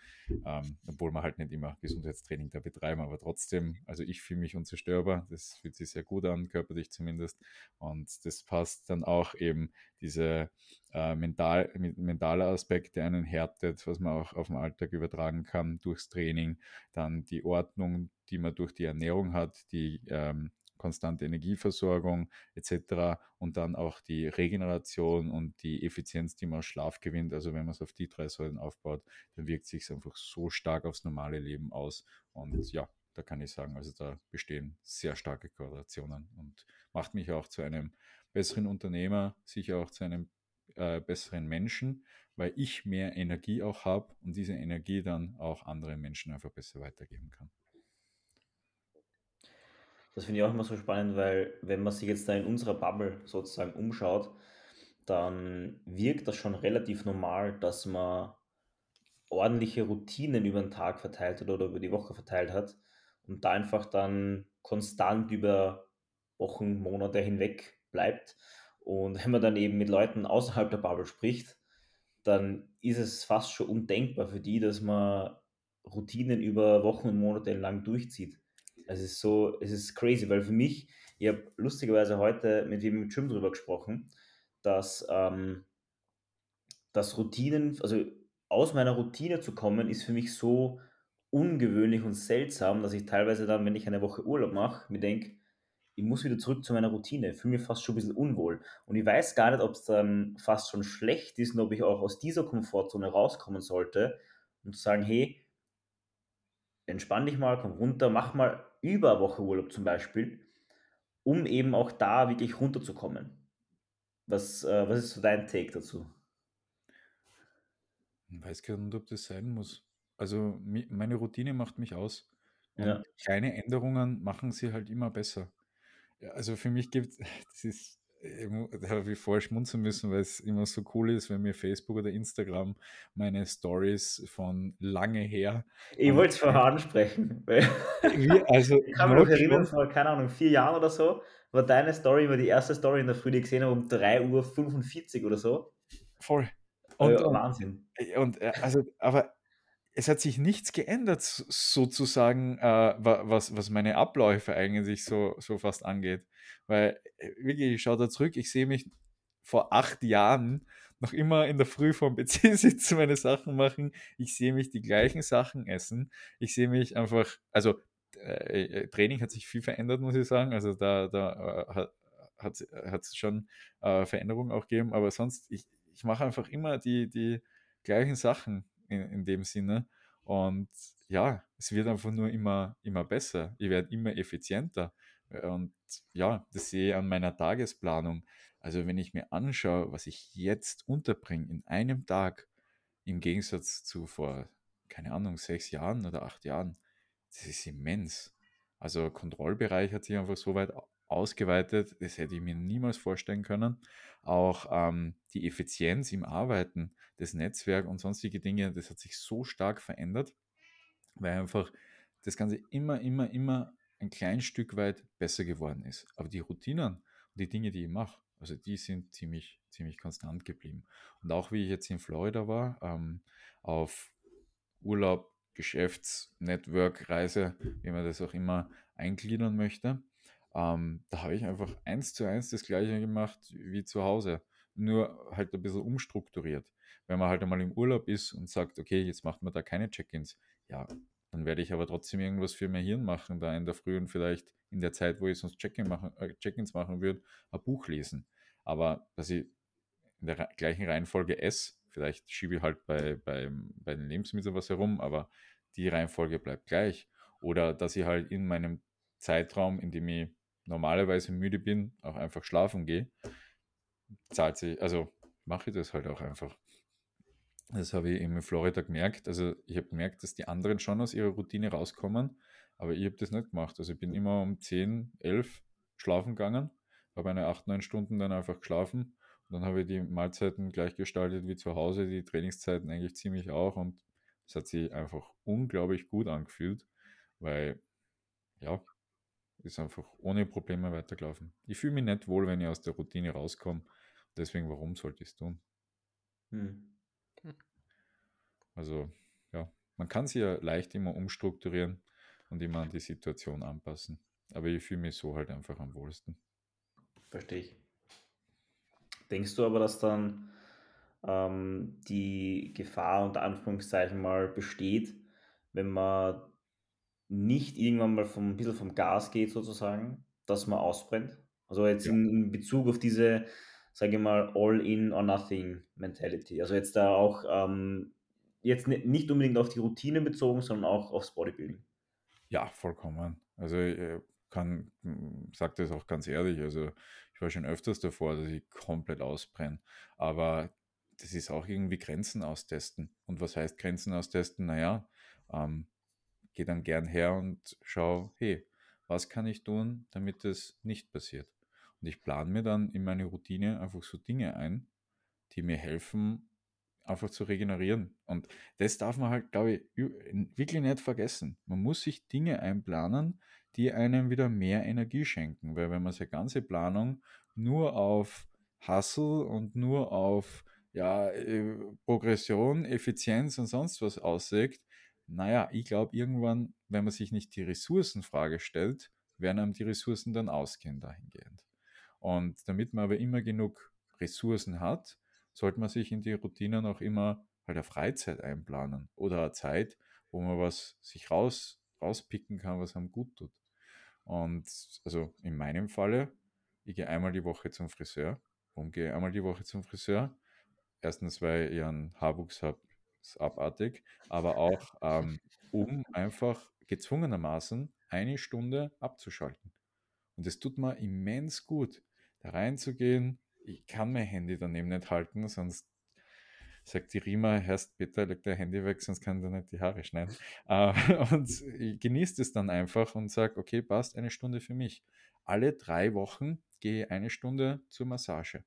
Ähm, obwohl man halt nicht immer Gesundheitstraining da betreiben, aber trotzdem, also ich fühle mich unzerstörbar, das fühlt sich sehr gut an, körperlich zumindest. Und das passt dann auch eben diese äh, mental, mentale Aspekt, einen härtet, was man auch auf den Alltag übertragen kann durchs Training, dann die Ordnung, die man durch die Ernährung hat, die ähm, konstante Energieversorgung etc. und dann auch die Regeneration und die Effizienz, die man aus Schlaf gewinnt. Also wenn man es auf die drei Säulen aufbaut, dann wirkt sich einfach so stark aufs normale Leben aus. Und ja, da kann ich sagen, also da bestehen sehr starke Korrelationen und macht mich auch zu einem besseren Unternehmer, sicher auch zu einem äh, besseren Menschen, weil ich mehr Energie auch habe und diese Energie dann auch anderen Menschen einfach besser weitergeben kann. Das finde ich auch immer so spannend, weil wenn man sich jetzt da in unserer Bubble sozusagen umschaut, dann wirkt das schon relativ normal, dass man ordentliche Routinen über den Tag verteilt hat oder über die Woche verteilt hat und da einfach dann konstant über Wochen, Monate hinweg bleibt. Und wenn man dann eben mit Leuten außerhalb der Bubble spricht, dann ist es fast schon undenkbar für die, dass man Routinen über Wochen und Monate lang durchzieht. Es ist so, es ist crazy, weil für mich, ich habe lustigerweise heute mit jemandem im Gym drüber gesprochen, dass, ähm, dass Routinen, also aus meiner Routine zu kommen, ist für mich so ungewöhnlich und seltsam, dass ich teilweise dann, wenn ich eine Woche Urlaub mache, mir denke, ich muss wieder zurück zu meiner Routine, fühle mich fast schon ein bisschen unwohl. Und ich weiß gar nicht, ob es dann fast schon schlecht ist und ob ich auch aus dieser Komfortzone rauskommen sollte und sagen, hey, entspann dich mal, komm runter, mach mal über Woche Urlaub zum Beispiel, um eben auch da wirklich runterzukommen. Was, äh, was ist so dein Take dazu? Ich weiß gar nicht, ob das sein muss. Also meine Routine macht mich aus. Und ja. kleine Änderungen machen sie halt immer besser. Also für mich gibt das ist habe ich vorher schmunzeln müssen, weil es immer so cool ist, wenn mir Facebook oder Instagram meine Stories von lange her. Ich wollte es vorher ansprechen. Wie, also ich kann mich noch erinnern, vor, keine Ahnung, vier Jahren oder so, war deine Story, war die erste Story in der Früh, die ich gesehen habe, um 3.45 Uhr oder so. Voll. Und, ja, Wahnsinn. Und äh, also, aber es hat sich nichts geändert, sozusagen, äh, was, was meine Abläufe eigentlich so, so fast angeht. Weil, äh, wirklich, ich schaue da zurück, ich sehe mich vor acht Jahren noch immer in der Früh vom PC sitzen, meine Sachen machen. Ich sehe mich die gleichen Sachen essen. Ich sehe mich einfach, also äh, äh Training hat sich viel verändert, muss ich sagen. Also da, da äh, hat es schon äh, Veränderungen auch gegeben, aber sonst, ich, ich mache einfach immer die, die gleichen Sachen in, in dem Sinne. Und ja, es wird einfach nur immer, immer besser. Ich werde immer effizienter. Und ja, das sehe ich an meiner Tagesplanung. Also wenn ich mir anschaue, was ich jetzt unterbringe in einem Tag, im Gegensatz zu vor, keine Ahnung, sechs Jahren oder acht Jahren, das ist immens. Also Kontrollbereich hat sich einfach so weit ausgeweitet, das hätte ich mir niemals vorstellen können. Auch ähm, die Effizienz im Arbeiten, das Netzwerk und sonstige Dinge, das hat sich so stark verändert, weil einfach das Ganze immer, immer, immer ein klein Stück weit besser geworden ist. Aber die Routinen und die Dinge, die ich mache, also die sind ziemlich, ziemlich konstant geblieben. Und auch wie ich jetzt in Florida war, ähm, auf Urlaub, Geschäfts-, Network, Reise, wie man das auch immer eingliedern möchte, ähm, da habe ich einfach eins zu eins das gleiche gemacht wie zu Hause. nur halt ein bisschen umstrukturiert. Wenn man halt einmal im Urlaub ist und sagt, okay, jetzt macht man da keine Check-ins, ja, dann werde ich aber trotzdem irgendwas für mein Hirn machen, da in der Früh und vielleicht in der Zeit, wo ich sonst Check-in machen, äh, Check-ins machen würde, ein Buch lesen. Aber dass ich in der gleichen Reihenfolge esse, vielleicht schiebe ich halt bei, bei, bei den Lebensmitteln was herum, aber die Reihenfolge bleibt gleich. Oder dass ich halt in meinem Zeitraum, in dem ich normalerweise müde bin, auch einfach schlafen gehe, zahlt sich, also mache ich das halt auch einfach. Das habe ich in Florida gemerkt. Also ich habe gemerkt, dass die anderen schon aus ihrer Routine rauskommen, aber ich habe das nicht gemacht. Also ich bin immer um 10, 11 schlafen gegangen, habe eine 8, 9 Stunden dann einfach geschlafen und dann habe ich die Mahlzeiten gleich gestaltet wie zu Hause, die Trainingszeiten eigentlich ziemlich auch und es hat sich einfach unglaublich gut angefühlt, weil ja, ist einfach ohne Probleme weitergelaufen. Ich fühle mich nicht wohl, wenn ich aus der Routine rauskomme. Deswegen, warum sollte ich es tun? Hm. Also, ja, man kann sich ja leicht immer umstrukturieren und immer an die Situation anpassen. Aber ich fühle mich so halt einfach am wohlsten. Verstehe ich. Denkst du aber, dass dann ähm, die Gefahr unter Anführungszeichen mal besteht, wenn man nicht irgendwann mal vom, ein bisschen vom Gas geht sozusagen, dass man ausbrennt? Also jetzt ja. in, in Bezug auf diese, sage ich mal, All-in or Nothing Mentality. Also jetzt da auch ähm, jetzt nicht unbedingt auf die Routine bezogen, sondern auch aufs Bodybuilding. Ja, vollkommen. Also ich äh, kann, hm, sage das auch ganz ehrlich, also ich war schon öfters davor, dass ich komplett ausbrenne. Aber das ist auch irgendwie Grenzen austesten. Und was heißt Grenzen austesten? Naja, ähm, gehe dann gern her und schau, hey, was kann ich tun, damit das nicht passiert? Und ich plane mir dann in meine Routine einfach so Dinge ein, die mir helfen, einfach zu regenerieren. Und das darf man halt, glaube ich, wirklich nicht vergessen. Man muss sich Dinge einplanen, die einem wieder mehr Energie schenken. Weil wenn man seine ganze Planung nur auf Hustle und nur auf ja, äh, Progression, Effizienz und sonst was auslegt, naja, ich glaube, irgendwann, wenn man sich nicht die Ressourcenfrage stellt, werden einem die Ressourcen dann ausgehen dahingehend. Und damit man aber immer genug Ressourcen hat, sollte man sich in die Routinen auch immer halt eine Freizeit einplanen oder eine Zeit, wo man was sich raus, rauspicken kann, was einem gut tut. Und also in meinem Falle, ich gehe einmal die Woche zum Friseur. Warum gehe ich einmal die Woche zum Friseur? Erstens, weil ich einen Haarwuchs habe, ist abartig, aber auch ähm, um einfach gezwungenermaßen eine Stunde abzuschalten. Und es tut mir immens gut, da reinzugehen, ich kann mein Handy daneben nicht halten, sonst sagt die Rima, Herrst bitte, leg dein Handy weg, sonst kann du nicht die Haare schneiden. Äh, und ich genieße es dann einfach und sage, okay, passt, eine Stunde für mich. Alle drei Wochen gehe ich eine Stunde zur Massage.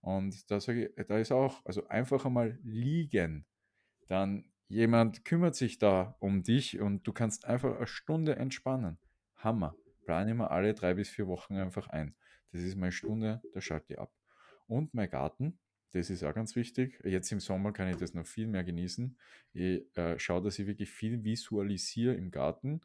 Und da sage ich, da ist auch, also einfach einmal liegen. Dann jemand kümmert sich da um dich und du kannst einfach eine Stunde entspannen. Hammer. Plane immer alle drei bis vier Wochen einfach ein. Das ist meine Stunde, da schalte ich ab und mein Garten. Das ist auch ganz wichtig. Jetzt im Sommer kann ich das noch viel mehr genießen. Ich äh, schaue, dass ich wirklich viel visualisiere im Garten.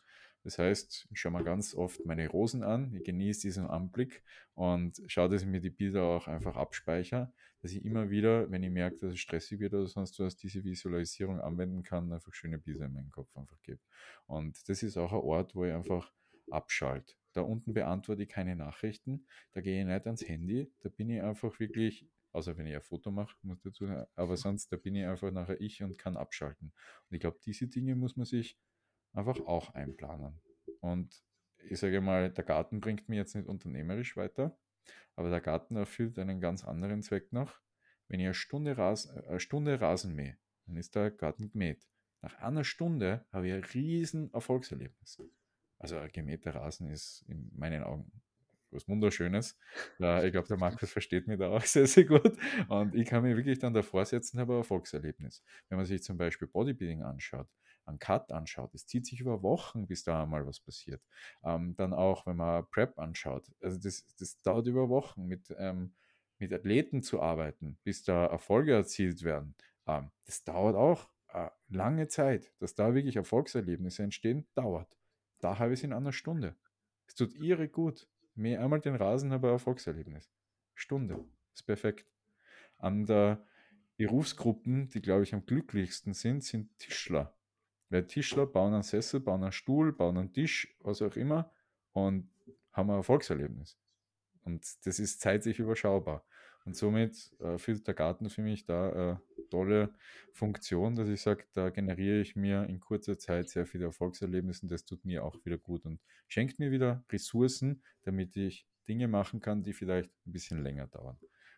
Das heißt, ich schaue mir ganz oft meine Rosen an, ich genieße diesen Anblick und schaue, dass ich mir die Bilder auch einfach abspeichere, dass ich immer wieder, wenn ich merke, dass es stressig wird oder sonst was, diese Visualisierung anwenden kann, einfach schöne Bilder in meinen Kopf einfach gebe. Und das ist auch ein Ort, wo ich einfach abschalte. Da unten beantworte ich keine Nachrichten, da gehe ich nicht ans Handy, da bin ich einfach wirklich, außer wenn ich ein Foto mache, muss dazu, aber sonst, da bin ich einfach nachher ich und kann abschalten. Und ich glaube, diese Dinge muss man sich einfach auch einplanen. Und ich sage mal, der Garten bringt mir jetzt nicht unternehmerisch weiter, aber der Garten erfüllt einen ganz anderen Zweck noch. Wenn ich eine Stunde, Rasen, eine Stunde Rasen mähe, dann ist der Garten gemäht. Nach einer Stunde habe ich ein riesen Erfolgserlebnis. Also ein gemähter Rasen ist in meinen Augen was Wunderschönes. Ja, ich glaube, der Markus versteht mich da auch sehr, sehr gut. Und ich kann mir wirklich dann davor setzen, habe ein Erfolgserlebnis. Wenn man sich zum Beispiel Bodybuilding anschaut, einen Cut anschaut, es zieht sich über Wochen, bis da einmal was passiert. Ähm, dann auch, wenn man Prep anschaut, also das, das dauert über Wochen, mit, ähm, mit Athleten zu arbeiten, bis da Erfolge erzielt werden. Ähm, das dauert auch äh, lange Zeit. Dass da wirklich Erfolgserlebnisse entstehen, dauert. Da habe ich es in einer Stunde. Es tut ihre gut. Mehr einmal den Rasen, aber Erfolgserlebnis. Stunde. Ist perfekt. an der Berufsgruppen, die, glaube ich, am glücklichsten sind, sind Tischler. Weil Tischler bauen einen Sessel, bauen einen Stuhl, bauen einen Tisch, was auch immer und haben ein Erfolgserlebnis. Und das ist zeitlich überschaubar. Und somit äh, führt der Garten für mich da eine tolle Funktion, dass ich sage, da generiere ich mir in kurzer Zeit sehr viele Erfolgserlebnisse und das tut mir auch wieder gut und schenkt mir wieder Ressourcen, damit ich Dinge machen kann, die vielleicht ein bisschen länger dauern.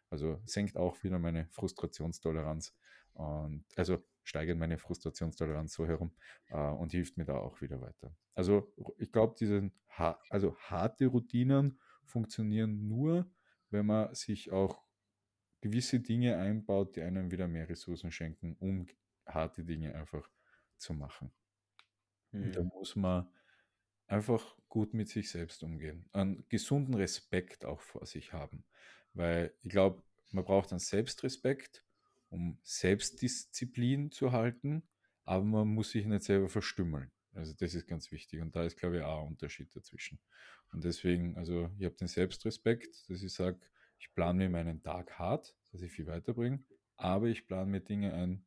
Also senkt auch wieder meine Frustrationstoleranz und also steigert meine Frustrationstoleranz so herum äh, und hilft mir da auch wieder weiter. Also ich glaube, diese also harte Routinen funktionieren nur, wenn man sich auch gewisse Dinge einbaut, die einem wieder mehr Ressourcen schenken, um harte Dinge einfach zu machen. Mhm. Da muss man einfach gut mit sich selbst umgehen. Einen gesunden Respekt auch vor sich haben. Weil ich glaube, man braucht einen Selbstrespekt, um Selbstdisziplin zu halten, aber man muss sich nicht selber verstümmeln. Also das ist ganz wichtig und da ist, glaube ich, auch ein Unterschied dazwischen. Und deswegen, also ich habe den Selbstrespekt, dass ich sage, ich plane mir meinen Tag hart, dass ich viel weiterbringe, aber ich plane mir Dinge ein,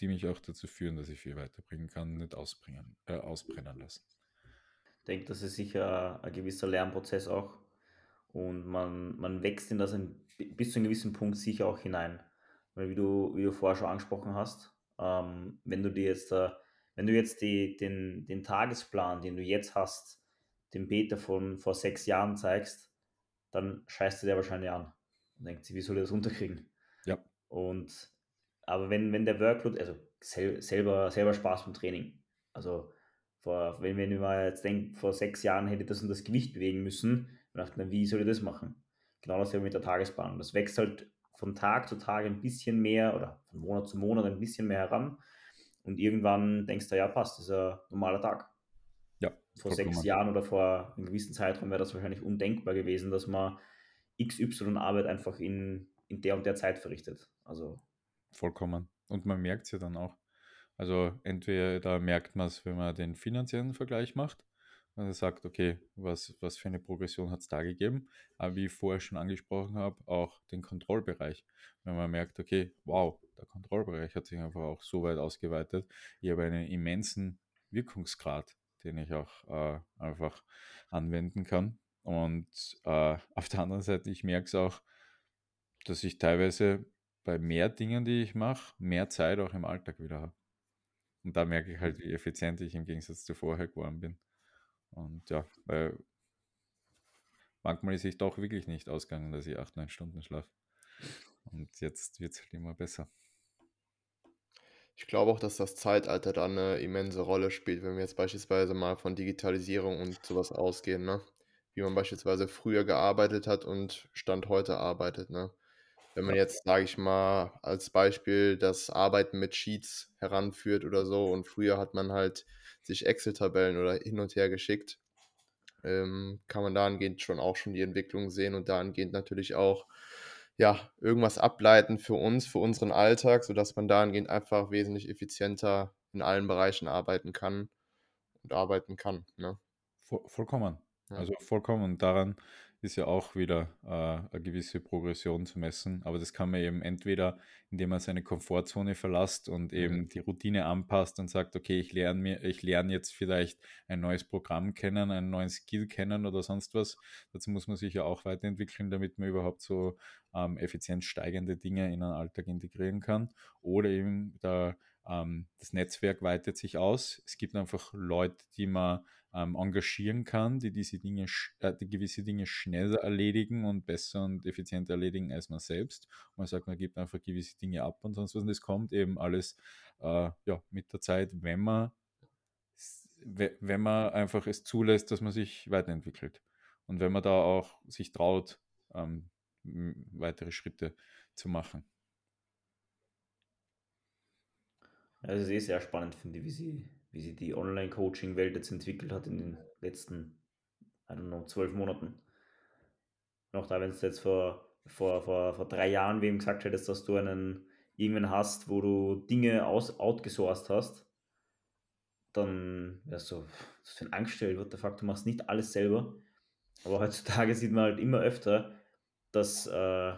die mich auch dazu führen, dass ich viel weiterbringen kann, nicht ausbringen, äh, ausbrennen lassen. Ich denke, das ist sicher ein gewisser Lernprozess auch und man, man wächst in das ein, bis zu einem gewissen Punkt sicher auch hinein. Weil wie du, wie du vorher schon angesprochen hast, ähm, wenn du dir jetzt, äh, wenn du jetzt die, den, den Tagesplan, den du jetzt hast, dem Peter von vor sechs Jahren zeigst, dann scheißt du der wahrscheinlich an und denkt sich, wie soll ich das unterkriegen? Ja. Und aber wenn, wenn der Workload, also sel selber, selber Spaß beim Training. Also vor, wenn, wenn mal jetzt denke, vor sechs Jahren hätte ich das und das Gewicht bewegen müssen, und dachte, na, wie soll ich das machen? Genau dasselbe mit der Tagesplanung. Das wächst halt von Tag zu Tag ein bisschen mehr oder von Monat zu Monat ein bisschen mehr heran. Und irgendwann denkst du, ja, passt, das ist ein normaler Tag. Ja. Vor sechs Jahren oder vor einem gewissen Zeitraum wäre das wahrscheinlich undenkbar gewesen, dass man XY-Arbeit einfach in, in der und der Zeit verrichtet. Also. Vollkommen. Und man merkt es ja dann auch. Also entweder da merkt man es, wenn man den finanziellen Vergleich macht, und er sagt, okay, was, was für eine Progression hat es da gegeben? Aber wie ich vorher schon angesprochen habe, auch den Kontrollbereich. Wenn man merkt, okay, wow, der Kontrollbereich hat sich einfach auch so weit ausgeweitet. Ich habe einen immensen Wirkungsgrad, den ich auch äh, einfach anwenden kann. Und äh, auf der anderen Seite, ich merke es auch, dass ich teilweise bei mehr Dingen, die ich mache, mehr Zeit auch im Alltag wieder habe. Und da merke ich halt, wie effizient ich im Gegensatz zu vorher geworden bin. Und ja, weil manchmal ist ich doch wirklich nicht ausgegangen, dass ich acht, neun Stunden schlafe. Und jetzt wird es halt immer besser. Ich glaube auch, dass das Zeitalter da eine immense Rolle spielt, wenn wir jetzt beispielsweise mal von Digitalisierung und sowas ausgehen, ne? Wie man beispielsweise früher gearbeitet hat und Stand heute arbeitet, ne? Wenn man jetzt, sage ich mal, als Beispiel das Arbeiten mit Sheets heranführt oder so und früher hat man halt sich Excel-Tabellen oder hin und her geschickt, ähm, kann man dahingehend schon auch schon die Entwicklung sehen und dahingehend natürlich auch ja, irgendwas ableiten für uns, für unseren Alltag, sodass man dahingehend einfach wesentlich effizienter in allen Bereichen arbeiten kann und arbeiten kann. Ne? vollkommen. Ja. Also vollkommen. Und daran ist ja auch wieder äh, eine gewisse Progression zu messen. Aber das kann man eben entweder, indem man seine Komfortzone verlässt und mhm. eben die Routine anpasst und sagt, okay, ich lerne mir, ich lerne jetzt vielleicht ein neues Programm kennen, einen neuen Skill kennen oder sonst was. Dazu muss man sich ja auch weiterentwickeln, damit man überhaupt so ähm, effizient steigende Dinge in einen Alltag integrieren kann. Oder eben da ähm, das Netzwerk weitet sich aus. Es gibt einfach Leute, die man ähm, engagieren kann, die diese Dinge, äh, die gewisse Dinge schneller erledigen und besser und effizienter erledigen als man selbst. Und man sagt, man gibt einfach gewisse Dinge ab und sonst was. Und das kommt eben alles äh, ja, mit der Zeit, wenn man, wenn man einfach es zulässt, dass man sich weiterentwickelt. Und wenn man da auch sich traut, ähm, weitere Schritte zu machen. Also es ist eh sehr spannend, finde ich, wie sie wie sich die Online-Coaching-Welt jetzt entwickelt hat in den letzten, I don't know, zwölf Monaten. Noch da, wenn es jetzt vor, vor, vor, vor drei Jahren wem gesagt hättest, dass du einen irgendwen hast, wo du Dinge aus, outgesourced hast, dann wärst du, für ein Angststell, what the fuck, du machst nicht alles selber. Aber heutzutage sieht man halt immer öfter, dass, äh,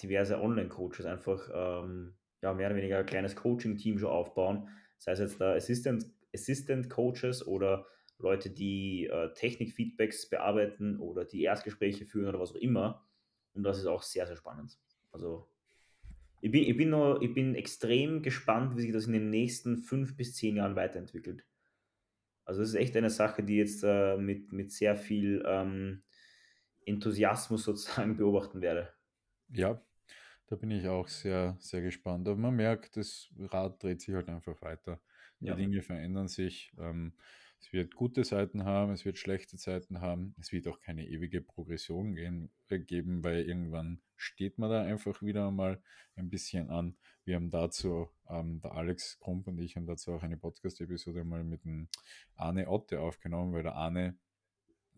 diverse Online-Coaches einfach ähm, ja, mehr oder weniger ein kleines Coaching-Team schon aufbauen. Sei es jetzt da Assistant, Assistant Coaches oder Leute, die äh, Technik-Feedbacks bearbeiten oder die Erstgespräche führen oder was auch immer. Und das ist auch sehr, sehr spannend. Also ich bin, ich bin, noch, ich bin extrem gespannt, wie sich das in den nächsten fünf bis zehn Jahren weiterentwickelt. Also das ist echt eine Sache, die jetzt äh, mit, mit sehr viel ähm, Enthusiasmus sozusagen beobachten werde. Ja, da bin ich auch sehr, sehr gespannt. Aber man merkt, das Rad dreht sich halt einfach weiter. Die Ja. Dinge verändern sich. Ähm, es wird gute Seiten haben, es wird schlechte Zeiten haben. Es wird auch keine ewige Progression gehen, äh, geben, weil irgendwann steht man da einfach wieder mal ein bisschen an. Wir haben dazu, ähm, der Alex Krump und ich haben dazu auch eine Podcast-Episode mal mit dem Arne Otte aufgenommen, weil der Arne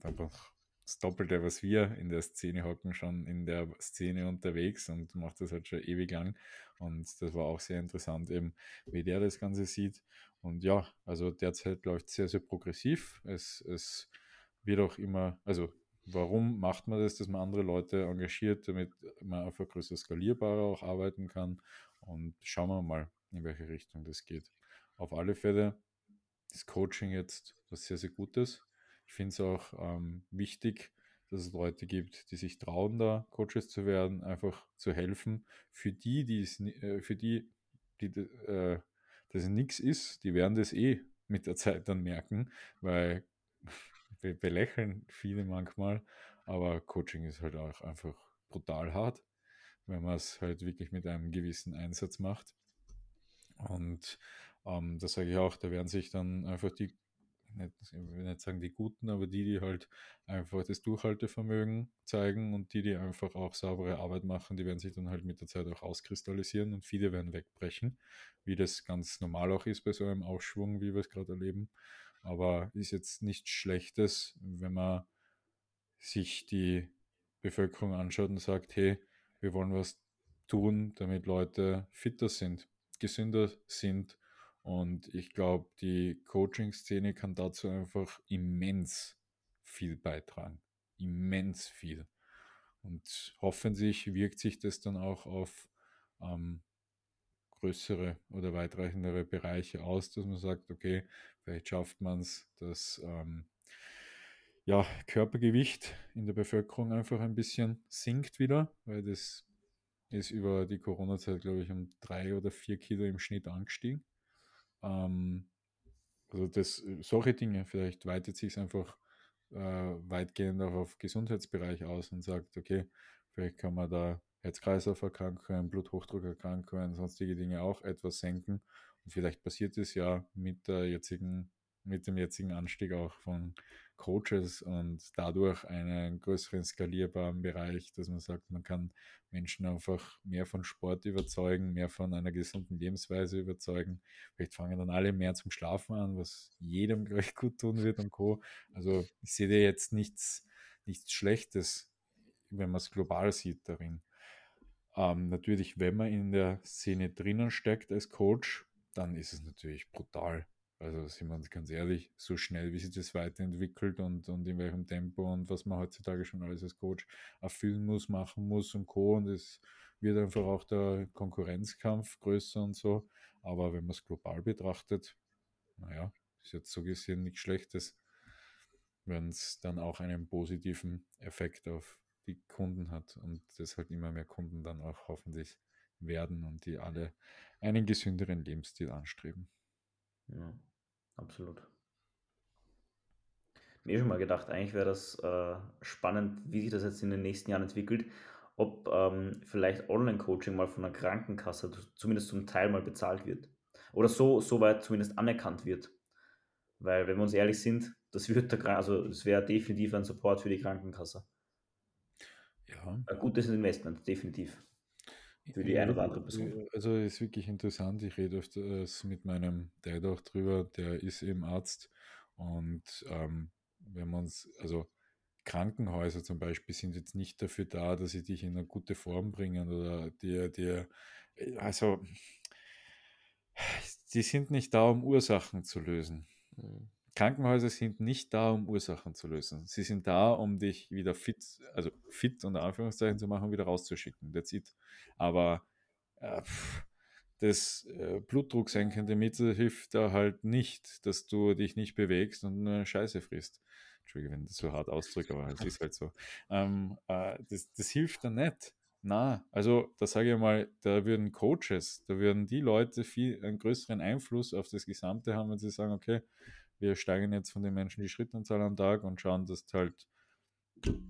einfach das Doppelte, was wir in der Szene hocken, schon in der Szene unterwegs und macht das halt schon ewig lang. Und das war auch sehr interessant, eben, wie der das Ganze sieht. Und ja, also derzeit läuft sehr, sehr progressiv. Es, es wird auch immer, also warum macht man das, dass man andere Leute engagiert, damit man einfach größer skalierbarer auch arbeiten kann. Und schauen wir mal, in welche Richtung das geht. Auf alle Fälle ist Coaching jetzt was sehr, sehr Gutes. Ich finde es auch ähm, wichtig, dass es Leute gibt, die sich trauen, da Coaches zu werden, einfach zu helfen. Für die, die äh, für die, die äh, das nichts ist, die werden das eh mit der Zeit dann merken, weil wir belächeln viele manchmal, aber Coaching ist halt auch einfach brutal hart, wenn man es halt wirklich mit einem gewissen Einsatz macht. Und ähm, da sage ich auch, da werden sich dann einfach die nicht, ich will nicht sagen die Guten, aber die, die halt einfach das Durchhaltevermögen zeigen und die, die einfach auch saubere Arbeit machen, die werden sich dann halt mit der Zeit auch auskristallisieren und viele werden wegbrechen, wie das ganz normal auch ist bei so einem Aufschwung, wie wir es gerade erleben. Aber ist jetzt nichts Schlechtes, wenn man sich die Bevölkerung anschaut und sagt, hey, wir wollen was tun, damit Leute fitter sind, gesünder sind und ich glaube, die Coaching-Szene kann dazu einfach immens viel beitragen. Immens viel. Und hoffentlich wirkt sich das dann auch auf ähm, größere oder weitreichendere Bereiche aus, dass man sagt, okay, vielleicht schafft man es, dass ähm, ja, Körpergewicht in der Bevölkerung einfach ein bisschen sinkt wieder, weil das ist über die Corona-Zeit, glaube ich, um drei oder vier Kilo im Schnitt angestiegen. Ähm, also das, solche Dinge, vielleicht weitet sich es einfach äh, weitgehend auch auf Gesundheitsbereich aus und sagt, okay, vielleicht kann man da Herz-Kreislauf-Erkrankungen, Bluthochdruckerkrankungen, sonstige Dinge auch etwas senken. Und vielleicht passiert es ja mit der jetzigen, mit dem jetzigen Anstieg auch von Coaches und dadurch einen größeren skalierbaren Bereich, dass man sagt, man kann Menschen einfach mehr von Sport überzeugen, mehr von einer gesunden Lebensweise überzeugen. Vielleicht fangen dann alle mehr zum Schlafen an, was jedem gleich gut tun wird und Co. Also ich sehe da jetzt nichts, nichts Schlechtes, wenn man es global sieht darin. Ähm, natürlich, wenn man in der Szene drinnen steckt als Coach, dann ist es natürlich brutal. Also sind wir ganz ehrlich, so schnell wie sich das weiterentwickelt und, und in welchem Tempo und was man heutzutage schon alles als Coach erfüllen muss, machen muss und Co. Und es wird einfach auch der Konkurrenzkampf größer und so. Aber wenn man es global betrachtet, naja, ist jetzt so gesehen nichts Schlechtes, wenn es dann auch einen positiven Effekt auf die Kunden hat und das halt immer mehr Kunden dann auch hoffentlich werden und die alle einen gesünderen Lebensstil anstreben. Ja, absolut. Mir schon mal gedacht, eigentlich wäre das äh, spannend, wie sich das jetzt in den nächsten Jahren entwickelt, ob ähm, vielleicht Online-Coaching mal von einer Krankenkasse zumindest zum Teil mal bezahlt wird. Oder so, so weit zumindest anerkannt wird. Weil, wenn wir uns ehrlich sind, das wird der, also es wäre definitiv ein Support für die Krankenkasse. Ja. Ein gutes Investment, definitiv. Für die eine oder andere Person. Also ist wirklich interessant. Ich rede öfters mit meinem Dad auch drüber, der ist eben Arzt. Und ähm, wenn man uns, also Krankenhäuser zum Beispiel sind jetzt nicht dafür da, dass sie dich in eine gute Form bringen oder dir, dir, also die sind nicht da, um Ursachen zu lösen. Krankenhäuser sind nicht da, um Ursachen zu lösen. Sie sind da, um dich wieder fit, also fit unter Anführungszeichen zu machen wieder rauszuschicken. That's it. Aber äh, das äh, blutdrucksenkende Mittel hilft da halt nicht, dass du dich nicht bewegst und nur Scheiße frisst. Entschuldige, wenn das so hart ausdrücke, aber es ist halt so. Ähm, äh, das, das hilft dann nicht. Na, also da sage ich mal, da würden Coaches, da würden die Leute viel einen größeren Einfluss auf das Gesamte haben, wenn sie sagen, okay, wir steigen jetzt von den Menschen die Schrittanzahl am Tag und schauen, dass halt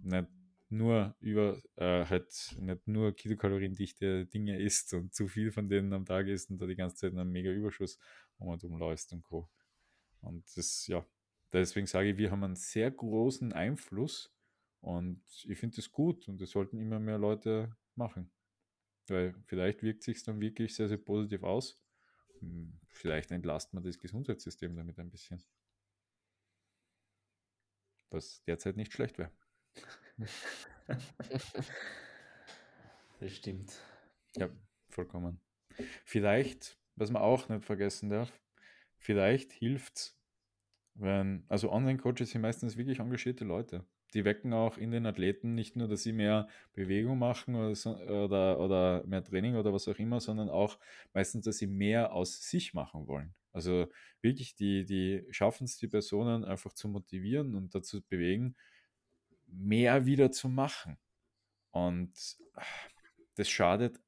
nicht nur über äh, halt nicht nur kilokaloriendichte Dinge isst und zu viel von denen am Tag isst und da die ganze Zeit einen mega Überschuss um und umläufst und Co. Und das, ja, deswegen sage ich, wir haben einen sehr großen Einfluss und ich finde das gut und das sollten immer mehr Leute machen. Weil vielleicht wirkt sich dann wirklich sehr, sehr positiv aus. Hm, vielleicht entlastet man das Gesundheitssystem damit ein bisschen. Was derzeit nicht schlecht wäre. Das stimmt. Ja, vollkommen. Vielleicht, was man auch nicht vergessen darf, vielleicht hilft es, wenn, also Online-Coaches sind meistens wirklich engagierte Leute. Die wecken auch in den Athleten nicht nur, dass sie mehr Bewegung machen oder, so, oder, oder mehr Training oder was auch immer, sondern auch meistens, dass sie mehr aus sich machen wollen. Also wirklich, die, die schaffen es, die Personen einfach zu motivieren und dazu bewegen, mehr wieder zu machen. Und das schadet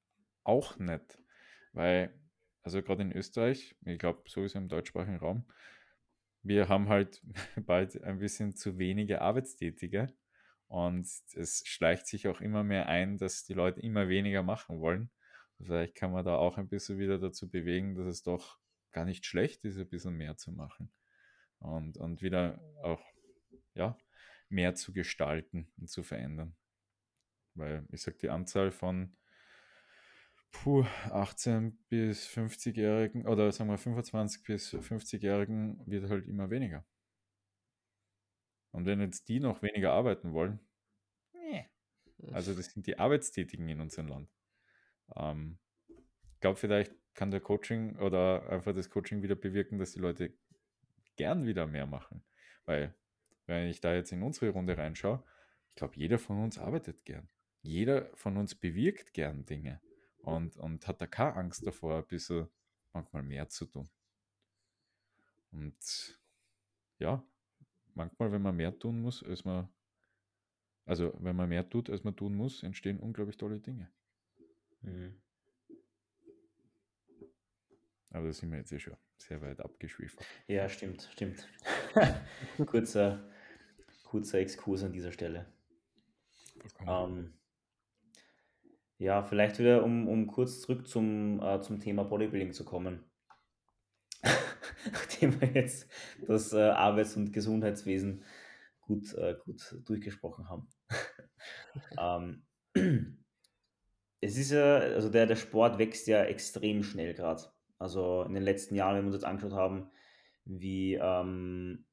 auch nicht, weil, also gerade in Österreich, ich glaube sowieso im deutschsprachigen Raum, wir haben halt bald ein bisschen zu wenige Arbeitstätige und es schleicht sich auch immer mehr ein, dass die Leute immer weniger machen wollen. Vielleicht kann man da auch ein bisschen wieder dazu bewegen, dass es doch gar nicht schlecht ist, ein bisschen mehr zu machen und, und wieder auch, ja, mehr zu gestalten und zu verändern. Weil ich sage, die Anzahl von puh, 18 bis 50-Jährigen oder sagen wir 25 bis 50-Jährigen wird halt immer weniger. Und wenn jetzt die noch weniger arbeiten wollen, nee. also das sind die Arbeitstätigen in unserem Land. Ähm, ich glaube, vielleicht kann der Coaching oder einfach das Coaching wieder bewirken, dass die Leute gern wieder mehr machen. Weil wenn ich da jetzt in unsere Runde reinschaue, ich glaube, jeder von uns arbeitet gern. Jeder von uns bewirkt gern Dinge und, und hat da keine Angst davor, ein bisschen manchmal mehr zu tun. Und ja, manchmal, wenn man mehr tun muss, als man, also wenn man mehr tut, als man tun muss, entstehen unglaublich tolle Dinge. Mhm. Aber da sind wir jetzt eh schon sehr weit abgeschwiffen. Ja, stimmt, stimmt. kurzer, kurzer Exkurs an dieser Stelle. Ähm, ja, vielleicht wieder, um, um kurz zurück zum, äh, zum Thema Bodybuilding zu kommen. Nachdem wir jetzt das äh, Arbeits- und Gesundheitswesen gut, äh, gut durchgesprochen haben. ähm, es ist ja, also der, der Sport wächst ja extrem schnell gerade. Also in den letzten Jahren, wenn wir uns jetzt angeschaut haben, wie, ähm,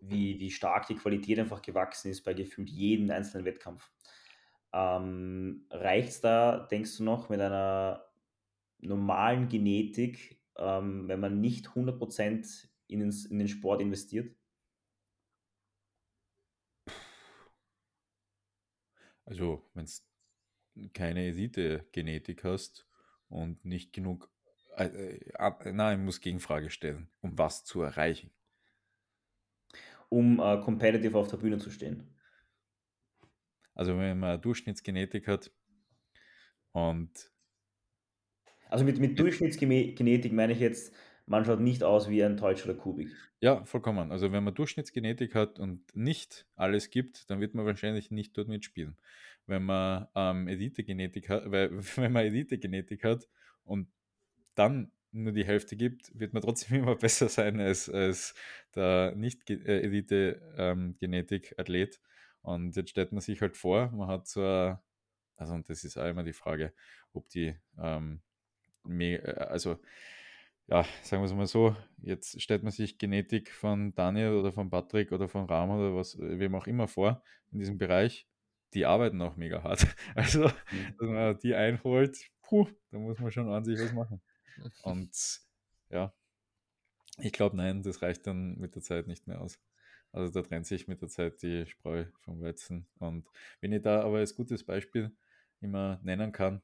wie, wie stark die Qualität einfach gewachsen ist bei gefühlt jedem einzelnen Wettkampf. Ähm, Reicht es da, denkst du noch, mit einer normalen Genetik, ähm, wenn man nicht 100% in den, in den Sport investiert? Also, wenn du keine Elite-Genetik hast und nicht genug. Äh, äh, nein, ich muss Gegenfrage stellen, um was zu erreichen. Um äh, competitive auf der Bühne zu stehen. Also wenn man Durchschnittsgenetik hat und also mit, mit Durchschnittsgenetik meine ich jetzt, man schaut nicht aus wie ein Deutsch oder Kubik. Ja, vollkommen. Also wenn man Durchschnittsgenetik hat und nicht alles gibt, dann wird man wahrscheinlich nicht dort mitspielen. Wenn man ähm, Elite-Genetik hat, weil wenn man Elite-Genetik hat und dann nur die Hälfte gibt, wird man trotzdem immer besser sein als, als der Nicht-Elite-Genetik-Athlet. Und jetzt stellt man sich halt vor, man hat so, eine, also und das ist auch immer die Frage, ob die, ähm, äh, also ja, sagen wir es mal so, jetzt stellt man sich Genetik von Daniel oder von Patrick oder von Ram oder was, wem auch immer vor in diesem Bereich, die arbeiten auch mega hart. Also, mhm. dass man die einholt, puh, da muss man schon an sich was machen. Und ja, Ich glaube, nein, das reicht dann mit der Zeit nicht mehr aus. Also da trennt sich mit der Zeit die Spreu vom Weizen. Und wenn ich da aber als gutes Beispiel immer nennen kann,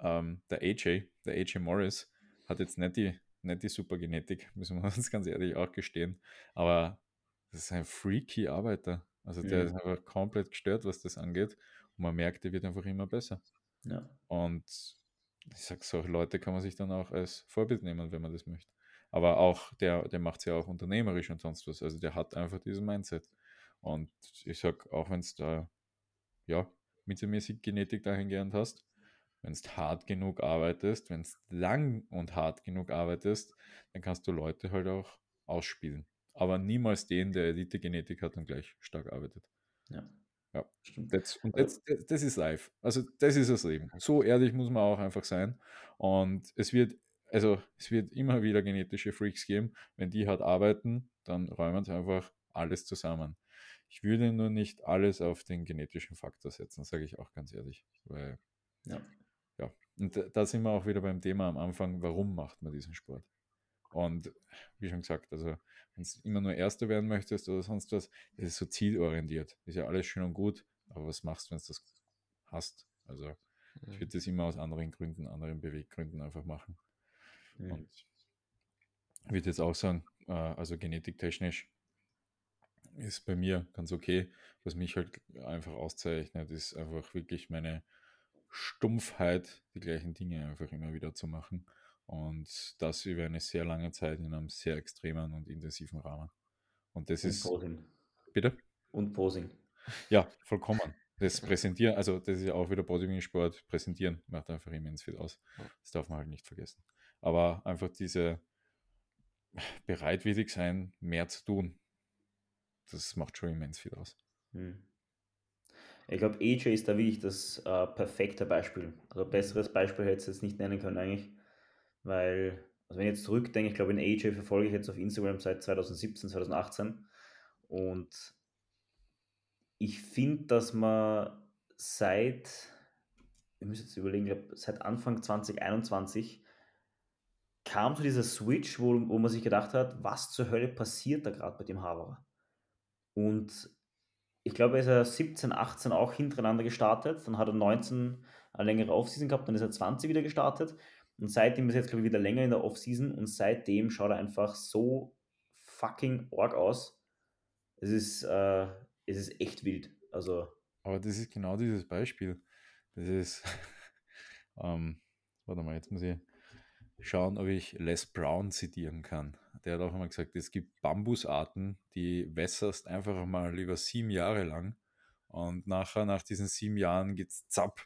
ähm, der AJ, der AJ Morris, hat jetzt nicht die, nicht die super Genetik, müssen wir uns ganz ehrlich auch gestehen. Aber das ist ein freaky Arbeiter. Also der Mhm. ist einfach komplett gestört, was das angeht. Und man merkt, der wird einfach immer besser. Ja. Und ich sag, solche Leute kann man sich dann auch als Vorbild nehmen, wenn man das möchte. Aber auch, der, der macht es ja auch unternehmerisch und sonst was. Also der hat einfach diesen Mindset. Und ich sag, auch wenn es da, ja, mittelmäßig Genetik dahingehend hast, wenn du hart genug arbeitest, wenn du lang und hart genug arbeitest, dann kannst du Leute halt auch ausspielen. Aber niemals den, der Elite-Genetik hat und gleich stark arbeitet. Ja. Ja. Stimmt. Das, und Also- das, das, das ist live. Also das ist das Leben. So ehrlich muss man auch einfach sein. Und es wird, also es wird immer wieder genetische Freaks geben. Wenn die hart arbeiten, dann räumen sie einfach alles zusammen. Ich würde nur nicht alles auf den genetischen Faktor setzen, sage ich auch ganz ehrlich. Weil, Ja. ja, und da- sind wir auch wieder beim Thema am Anfang, warum macht man diesen Sport? Und wie schon gesagt, also wenn du immer nur Erster werden möchtest oder sonst was, das ist so zielorientiert. Ist ja alles schön und gut, aber was machst du, wenn du das hast? Also ich würde das immer aus anderen Gründen, anderen Beweggründen einfach machen. Mhm. Und ich würde jetzt auch sagen, äh, also genetiktechnisch ist bei mir ganz okay. Was mich halt einfach auszeichnet, ist einfach wirklich meine Stumpfheit, die gleichen Dinge einfach immer wieder zu machen. Und das über eine sehr lange Zeit in einem sehr extremen und intensiven Rahmen. Und das Und ist, Posing. bitte? Und Posing. Ja, vollkommen. Das Präsentieren, also das ist ja auch wieder Bodybuilding-Sport, präsentieren macht einfach immens viel aus. Das darf man halt nicht vergessen. Aber einfach diese bereitwillig sein, mehr zu tun, das macht schon immens viel aus. Hm. Ich glaube, AJ ist da wirklich das äh, perfekte Beispiel. Also besseres Beispiel hätte ich jetzt nicht nennen können eigentlich, weil, also wenn ich jetzt zurückdenke, ich glaube, in AJ verfolge ich jetzt auf Instagram seit 2017, 2018 und ich finde, dass man seit, ich muss jetzt überlegen, ich glaube, seit Anfang 2021 kam so dieser Switch, wo, wo man sich gedacht hat, was zur Hölle passiert da gerade bei dem Haberer? Und ich glaube, er ist ja 17, 18 auch hintereinander gestartet. Dann hat er 19 eine längere Offseason gehabt, dann ist er 20 wieder gestartet. Und seitdem ist er jetzt, glaube ich, wieder länger in der Offseason und seitdem schaut er einfach so fucking arg aus. Es ist, äh, es ist echt wild. Also, Aber das ist genau dieses Beispiel. Das ist, ähm, warte mal, jetzt muss ich schauen, ob ich Les Brown zitieren kann. Der hat auch einmal gesagt, es gibt Bambusarten, die wässerst einfach mal über sieben Jahre lang und nachher, nach diesen sieben Jahren geht's zapp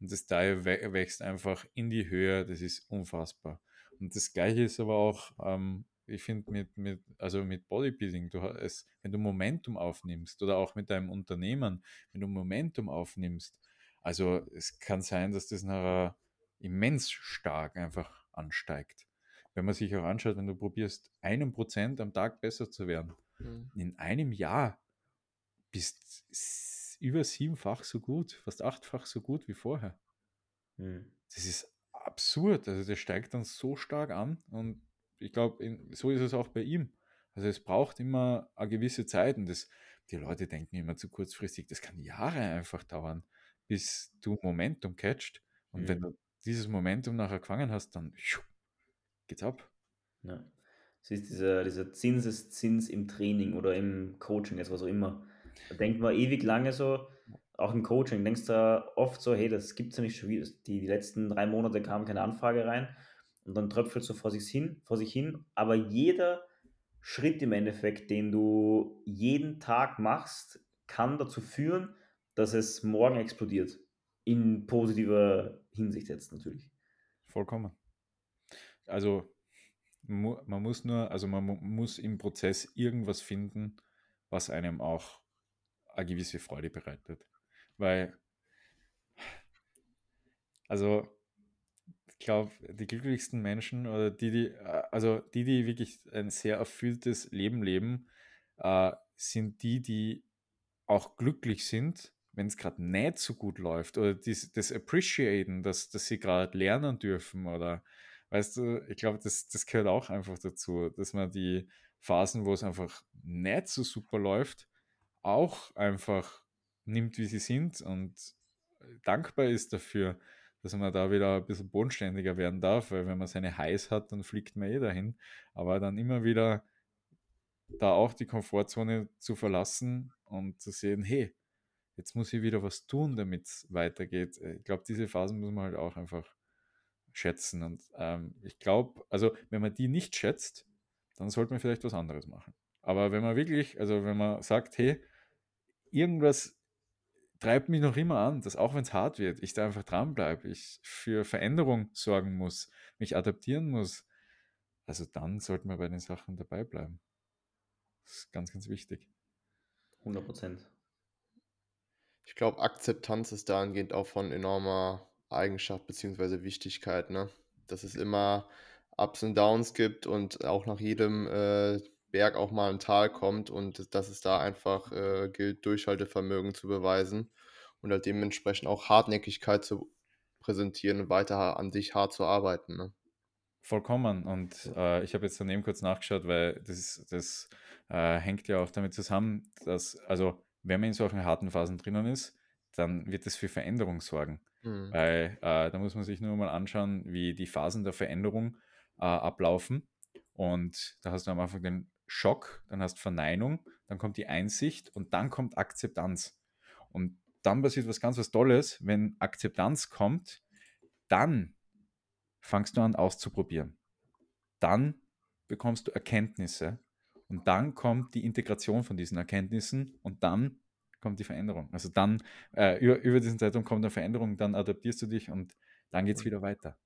und das Teil wä- wächst einfach in die Höhe, das ist unfassbar. Und das gleiche ist aber auch, ähm, ich finde, mit, mit, also mit Bodybuilding, du hast, es, wenn du Momentum aufnimmst oder auch mit deinem Unternehmen, wenn du Momentum aufnimmst, also es kann sein, dass das nachher immens stark einfach ansteigt. Wenn man sich auch anschaut, wenn du probierst, einen Prozent am Tag besser zu werden, Mhm. in einem Jahr bist über siebenfach so gut, fast achtfach so gut wie vorher. hm. Das ist absurd. Also der steigt dann so stark an und ich glaube, so ist es auch bei ihm. Also es braucht immer eine gewisse Zeit und das, die Leute denken immer zu kurzfristig, das kann Jahre einfach dauern, bis du Momentum catcht. Und wenn Mhm. du dieses Momentum nachher gefangen hast, dann geht's ab. Ja. Es ist dieser, dieser Zinseszins im Training oder im Coaching, jetzt was auch immer. Da denkt man ewig lange so, auch im Coaching, denkst du oft so, hey, das gibt's ja nicht schon wieder. Die, die letzten drei Monate kam keine Anfrage rein und dann tröpfelt so vor sich hin, vor sich hin. Aber jeder Schritt im Endeffekt, den du jeden Tag machst, kann dazu führen, dass es morgen explodiert. In positiver Hinsicht jetzt natürlich. Vollkommen. Also man muss nur, also man mu muss im Prozess irgendwas finden, was einem auch eine gewisse Freude bereitet. Weil, also ich glaube, die glücklichsten Menschen oder die, die, also die, die wirklich ein sehr erfülltes Leben leben, äh, sind die, die auch glücklich sind, wenn es gerade nicht so gut läuft oder dies, das appreciaten, dass, dass sie gerade lernen dürfen oder weißt du, ich glaube, das, das gehört auch einfach dazu, dass man die Phasen, wo es einfach nicht so super läuft, auch einfach nimmt, wie sie sind und dankbar ist dafür, dass man da wieder ein bisschen bodenständiger werden darf, weil wenn man seine Highs hat, dann fliegt man eh dahin. Aber dann immer wieder da auch die Komfortzone zu verlassen und zu sehen, hey, jetzt muss ich wieder was tun, damit es weitergeht. Ich glaube, diese Phasen muss man halt auch einfach schätzen. Und ähm, ich glaube, also wenn man die nicht schätzt, dann sollte man vielleicht was anderes machen. Aber wenn man wirklich, also wenn man sagt, hey, irgendwas treibt mich noch immer an, dass auch wenn es hart wird, ich da einfach dranbleibe, ich für Veränderung sorgen muss, mich adaptieren muss, also dann sollte man bei den Sachen dabei bleiben. Das ist ganz, ganz wichtig. 100 Prozent. Ich glaube, Akzeptanz ist dahingehend auch von enormer Eigenschaft bzw. Wichtigkeit, ne? Dass es immer Ups und Downs gibt und auch nach jedem äh, Berg auch mal ein Tal kommt und dass es da einfach äh, gilt, Durchhaltevermögen zu beweisen und halt dementsprechend auch Hartnäckigkeit zu präsentieren und weiter an sich hart zu arbeiten. Ne? Vollkommen. Und äh, ich habe jetzt daneben kurz nachgeschaut, weil das, das äh, hängt ja auch damit zusammen, dass, also wenn man in solchen harten Phasen drinnen ist, dann wird es für Veränderung sorgen. Mhm. Weil äh, da muss man sich nur mal anschauen, wie die Phasen der Veränderung äh, ablaufen. Und da hast du am Anfang den Schock, dann hast Verneinung, dann kommt die Einsicht und dann kommt Akzeptanz. Und dann passiert was ganz was Tolles, wenn Akzeptanz kommt, dann fangst du an auszuprobieren. Dann bekommst du Erkenntnisse und dann kommt die Integration von diesen Erkenntnissen und dann kommt die Veränderung. Also dann, äh, über, über diesen Zeitraum kommt eine Veränderung, dann adaptierst du dich und dann geht es wieder weiter.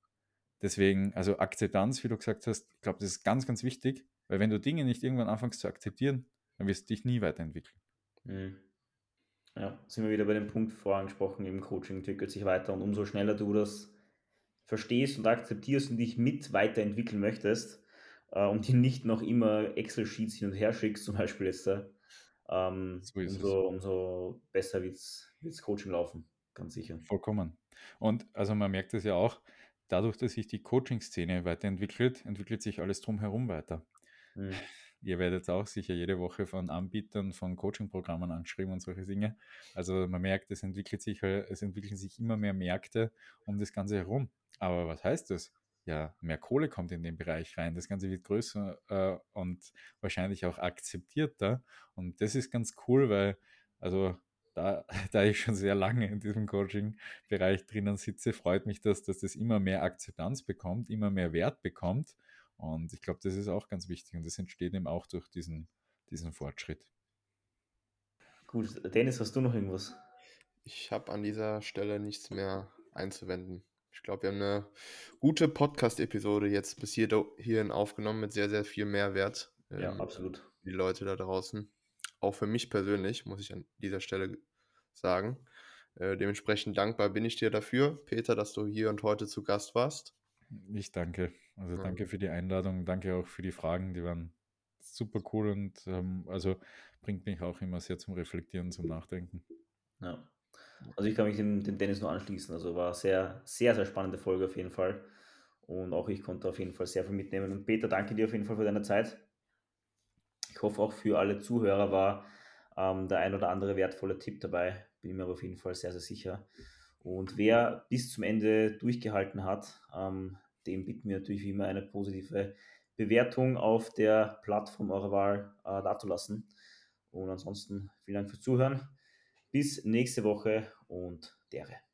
Deswegen, also Akzeptanz, wie du gesagt hast, ich glaube, das ist ganz, ganz wichtig, weil wenn du Dinge nicht irgendwann anfängst zu akzeptieren, dann wirst du dich nie weiterentwickeln. Mhm. Ja, sind wir wieder bei dem Punkt vorangesprochen, im Coaching entwickelt sich weiter und umso schneller du das verstehst und akzeptierst und dich mit weiterentwickeln möchtest äh, und dir nicht noch immer Excel-Sheets hin und her schickst, zum Beispiel jetzt, äh, ähm, so umso, umso besser wird es Coaching laufen, ganz sicher. Vollkommen. Und also man merkt es ja auch, dadurch, dass sich die Coaching-Szene weiterentwickelt, entwickelt sich alles drumherum weiter. Mhm. Ihr werdet auch sicher jede Woche von Anbietern von Coaching-Programmen angeschrieben und solche Dinge. Also man merkt, es entwickelt sich, es entwickeln sich immer mehr Märkte um das Ganze herum. Aber was heißt das? Ja, mehr Kohle kommt in den Bereich rein. Das Ganze wird größer äh, und wahrscheinlich auch akzeptierter. Und das ist ganz cool, weil also da, da ich schon sehr lange in diesem Coaching-Bereich drinnen sitze, freut mich das, dass das immer mehr Akzeptanz bekommt, immer mehr Wert bekommt. Und ich glaube, das ist auch ganz wichtig und das entsteht eben auch durch diesen, diesen Fortschritt. Gut, Dennis, hast du noch irgendwas? Ich habe an dieser Stelle nichts mehr einzuwenden. Ich glaube, wir haben eine gute Podcast-Episode jetzt bis hier, hierhin aufgenommen mit sehr, sehr viel Mehrwert. Ja, ähm, absolut. Die Leute da draußen auch für mich persönlich, muss ich an dieser Stelle sagen. Äh, dementsprechend dankbar bin ich dir dafür, Peter, dass du hier und heute zu Gast warst. Ich danke. Also ja. danke für die Einladung, danke auch für die Fragen, die waren super cool und ähm, also bringt mich auch immer sehr zum Reflektieren, zum Nachdenken. Ja. Also ich kann mich dem, dem Dennis nur anschließen. Also war sehr, sehr, sehr spannende Folge auf jeden Fall. Und auch ich konnte auf jeden Fall sehr viel mitnehmen. Und Peter, danke dir auf jeden Fall für deine Zeit. Ich hoffe auch für alle Zuhörer war ähm, der ein oder andere wertvolle Tipp dabei. Bin mir aber auf jeden Fall sehr, sehr sicher. Und wer bis zum Ende durchgehalten hat, ähm, dem bitten wir natürlich wie immer eine positive Bewertung auf der Plattform eurer Wahl äh, dazulassen. Und ansonsten vielen Dank fürs Zuhören. Bis nächste Woche und dere.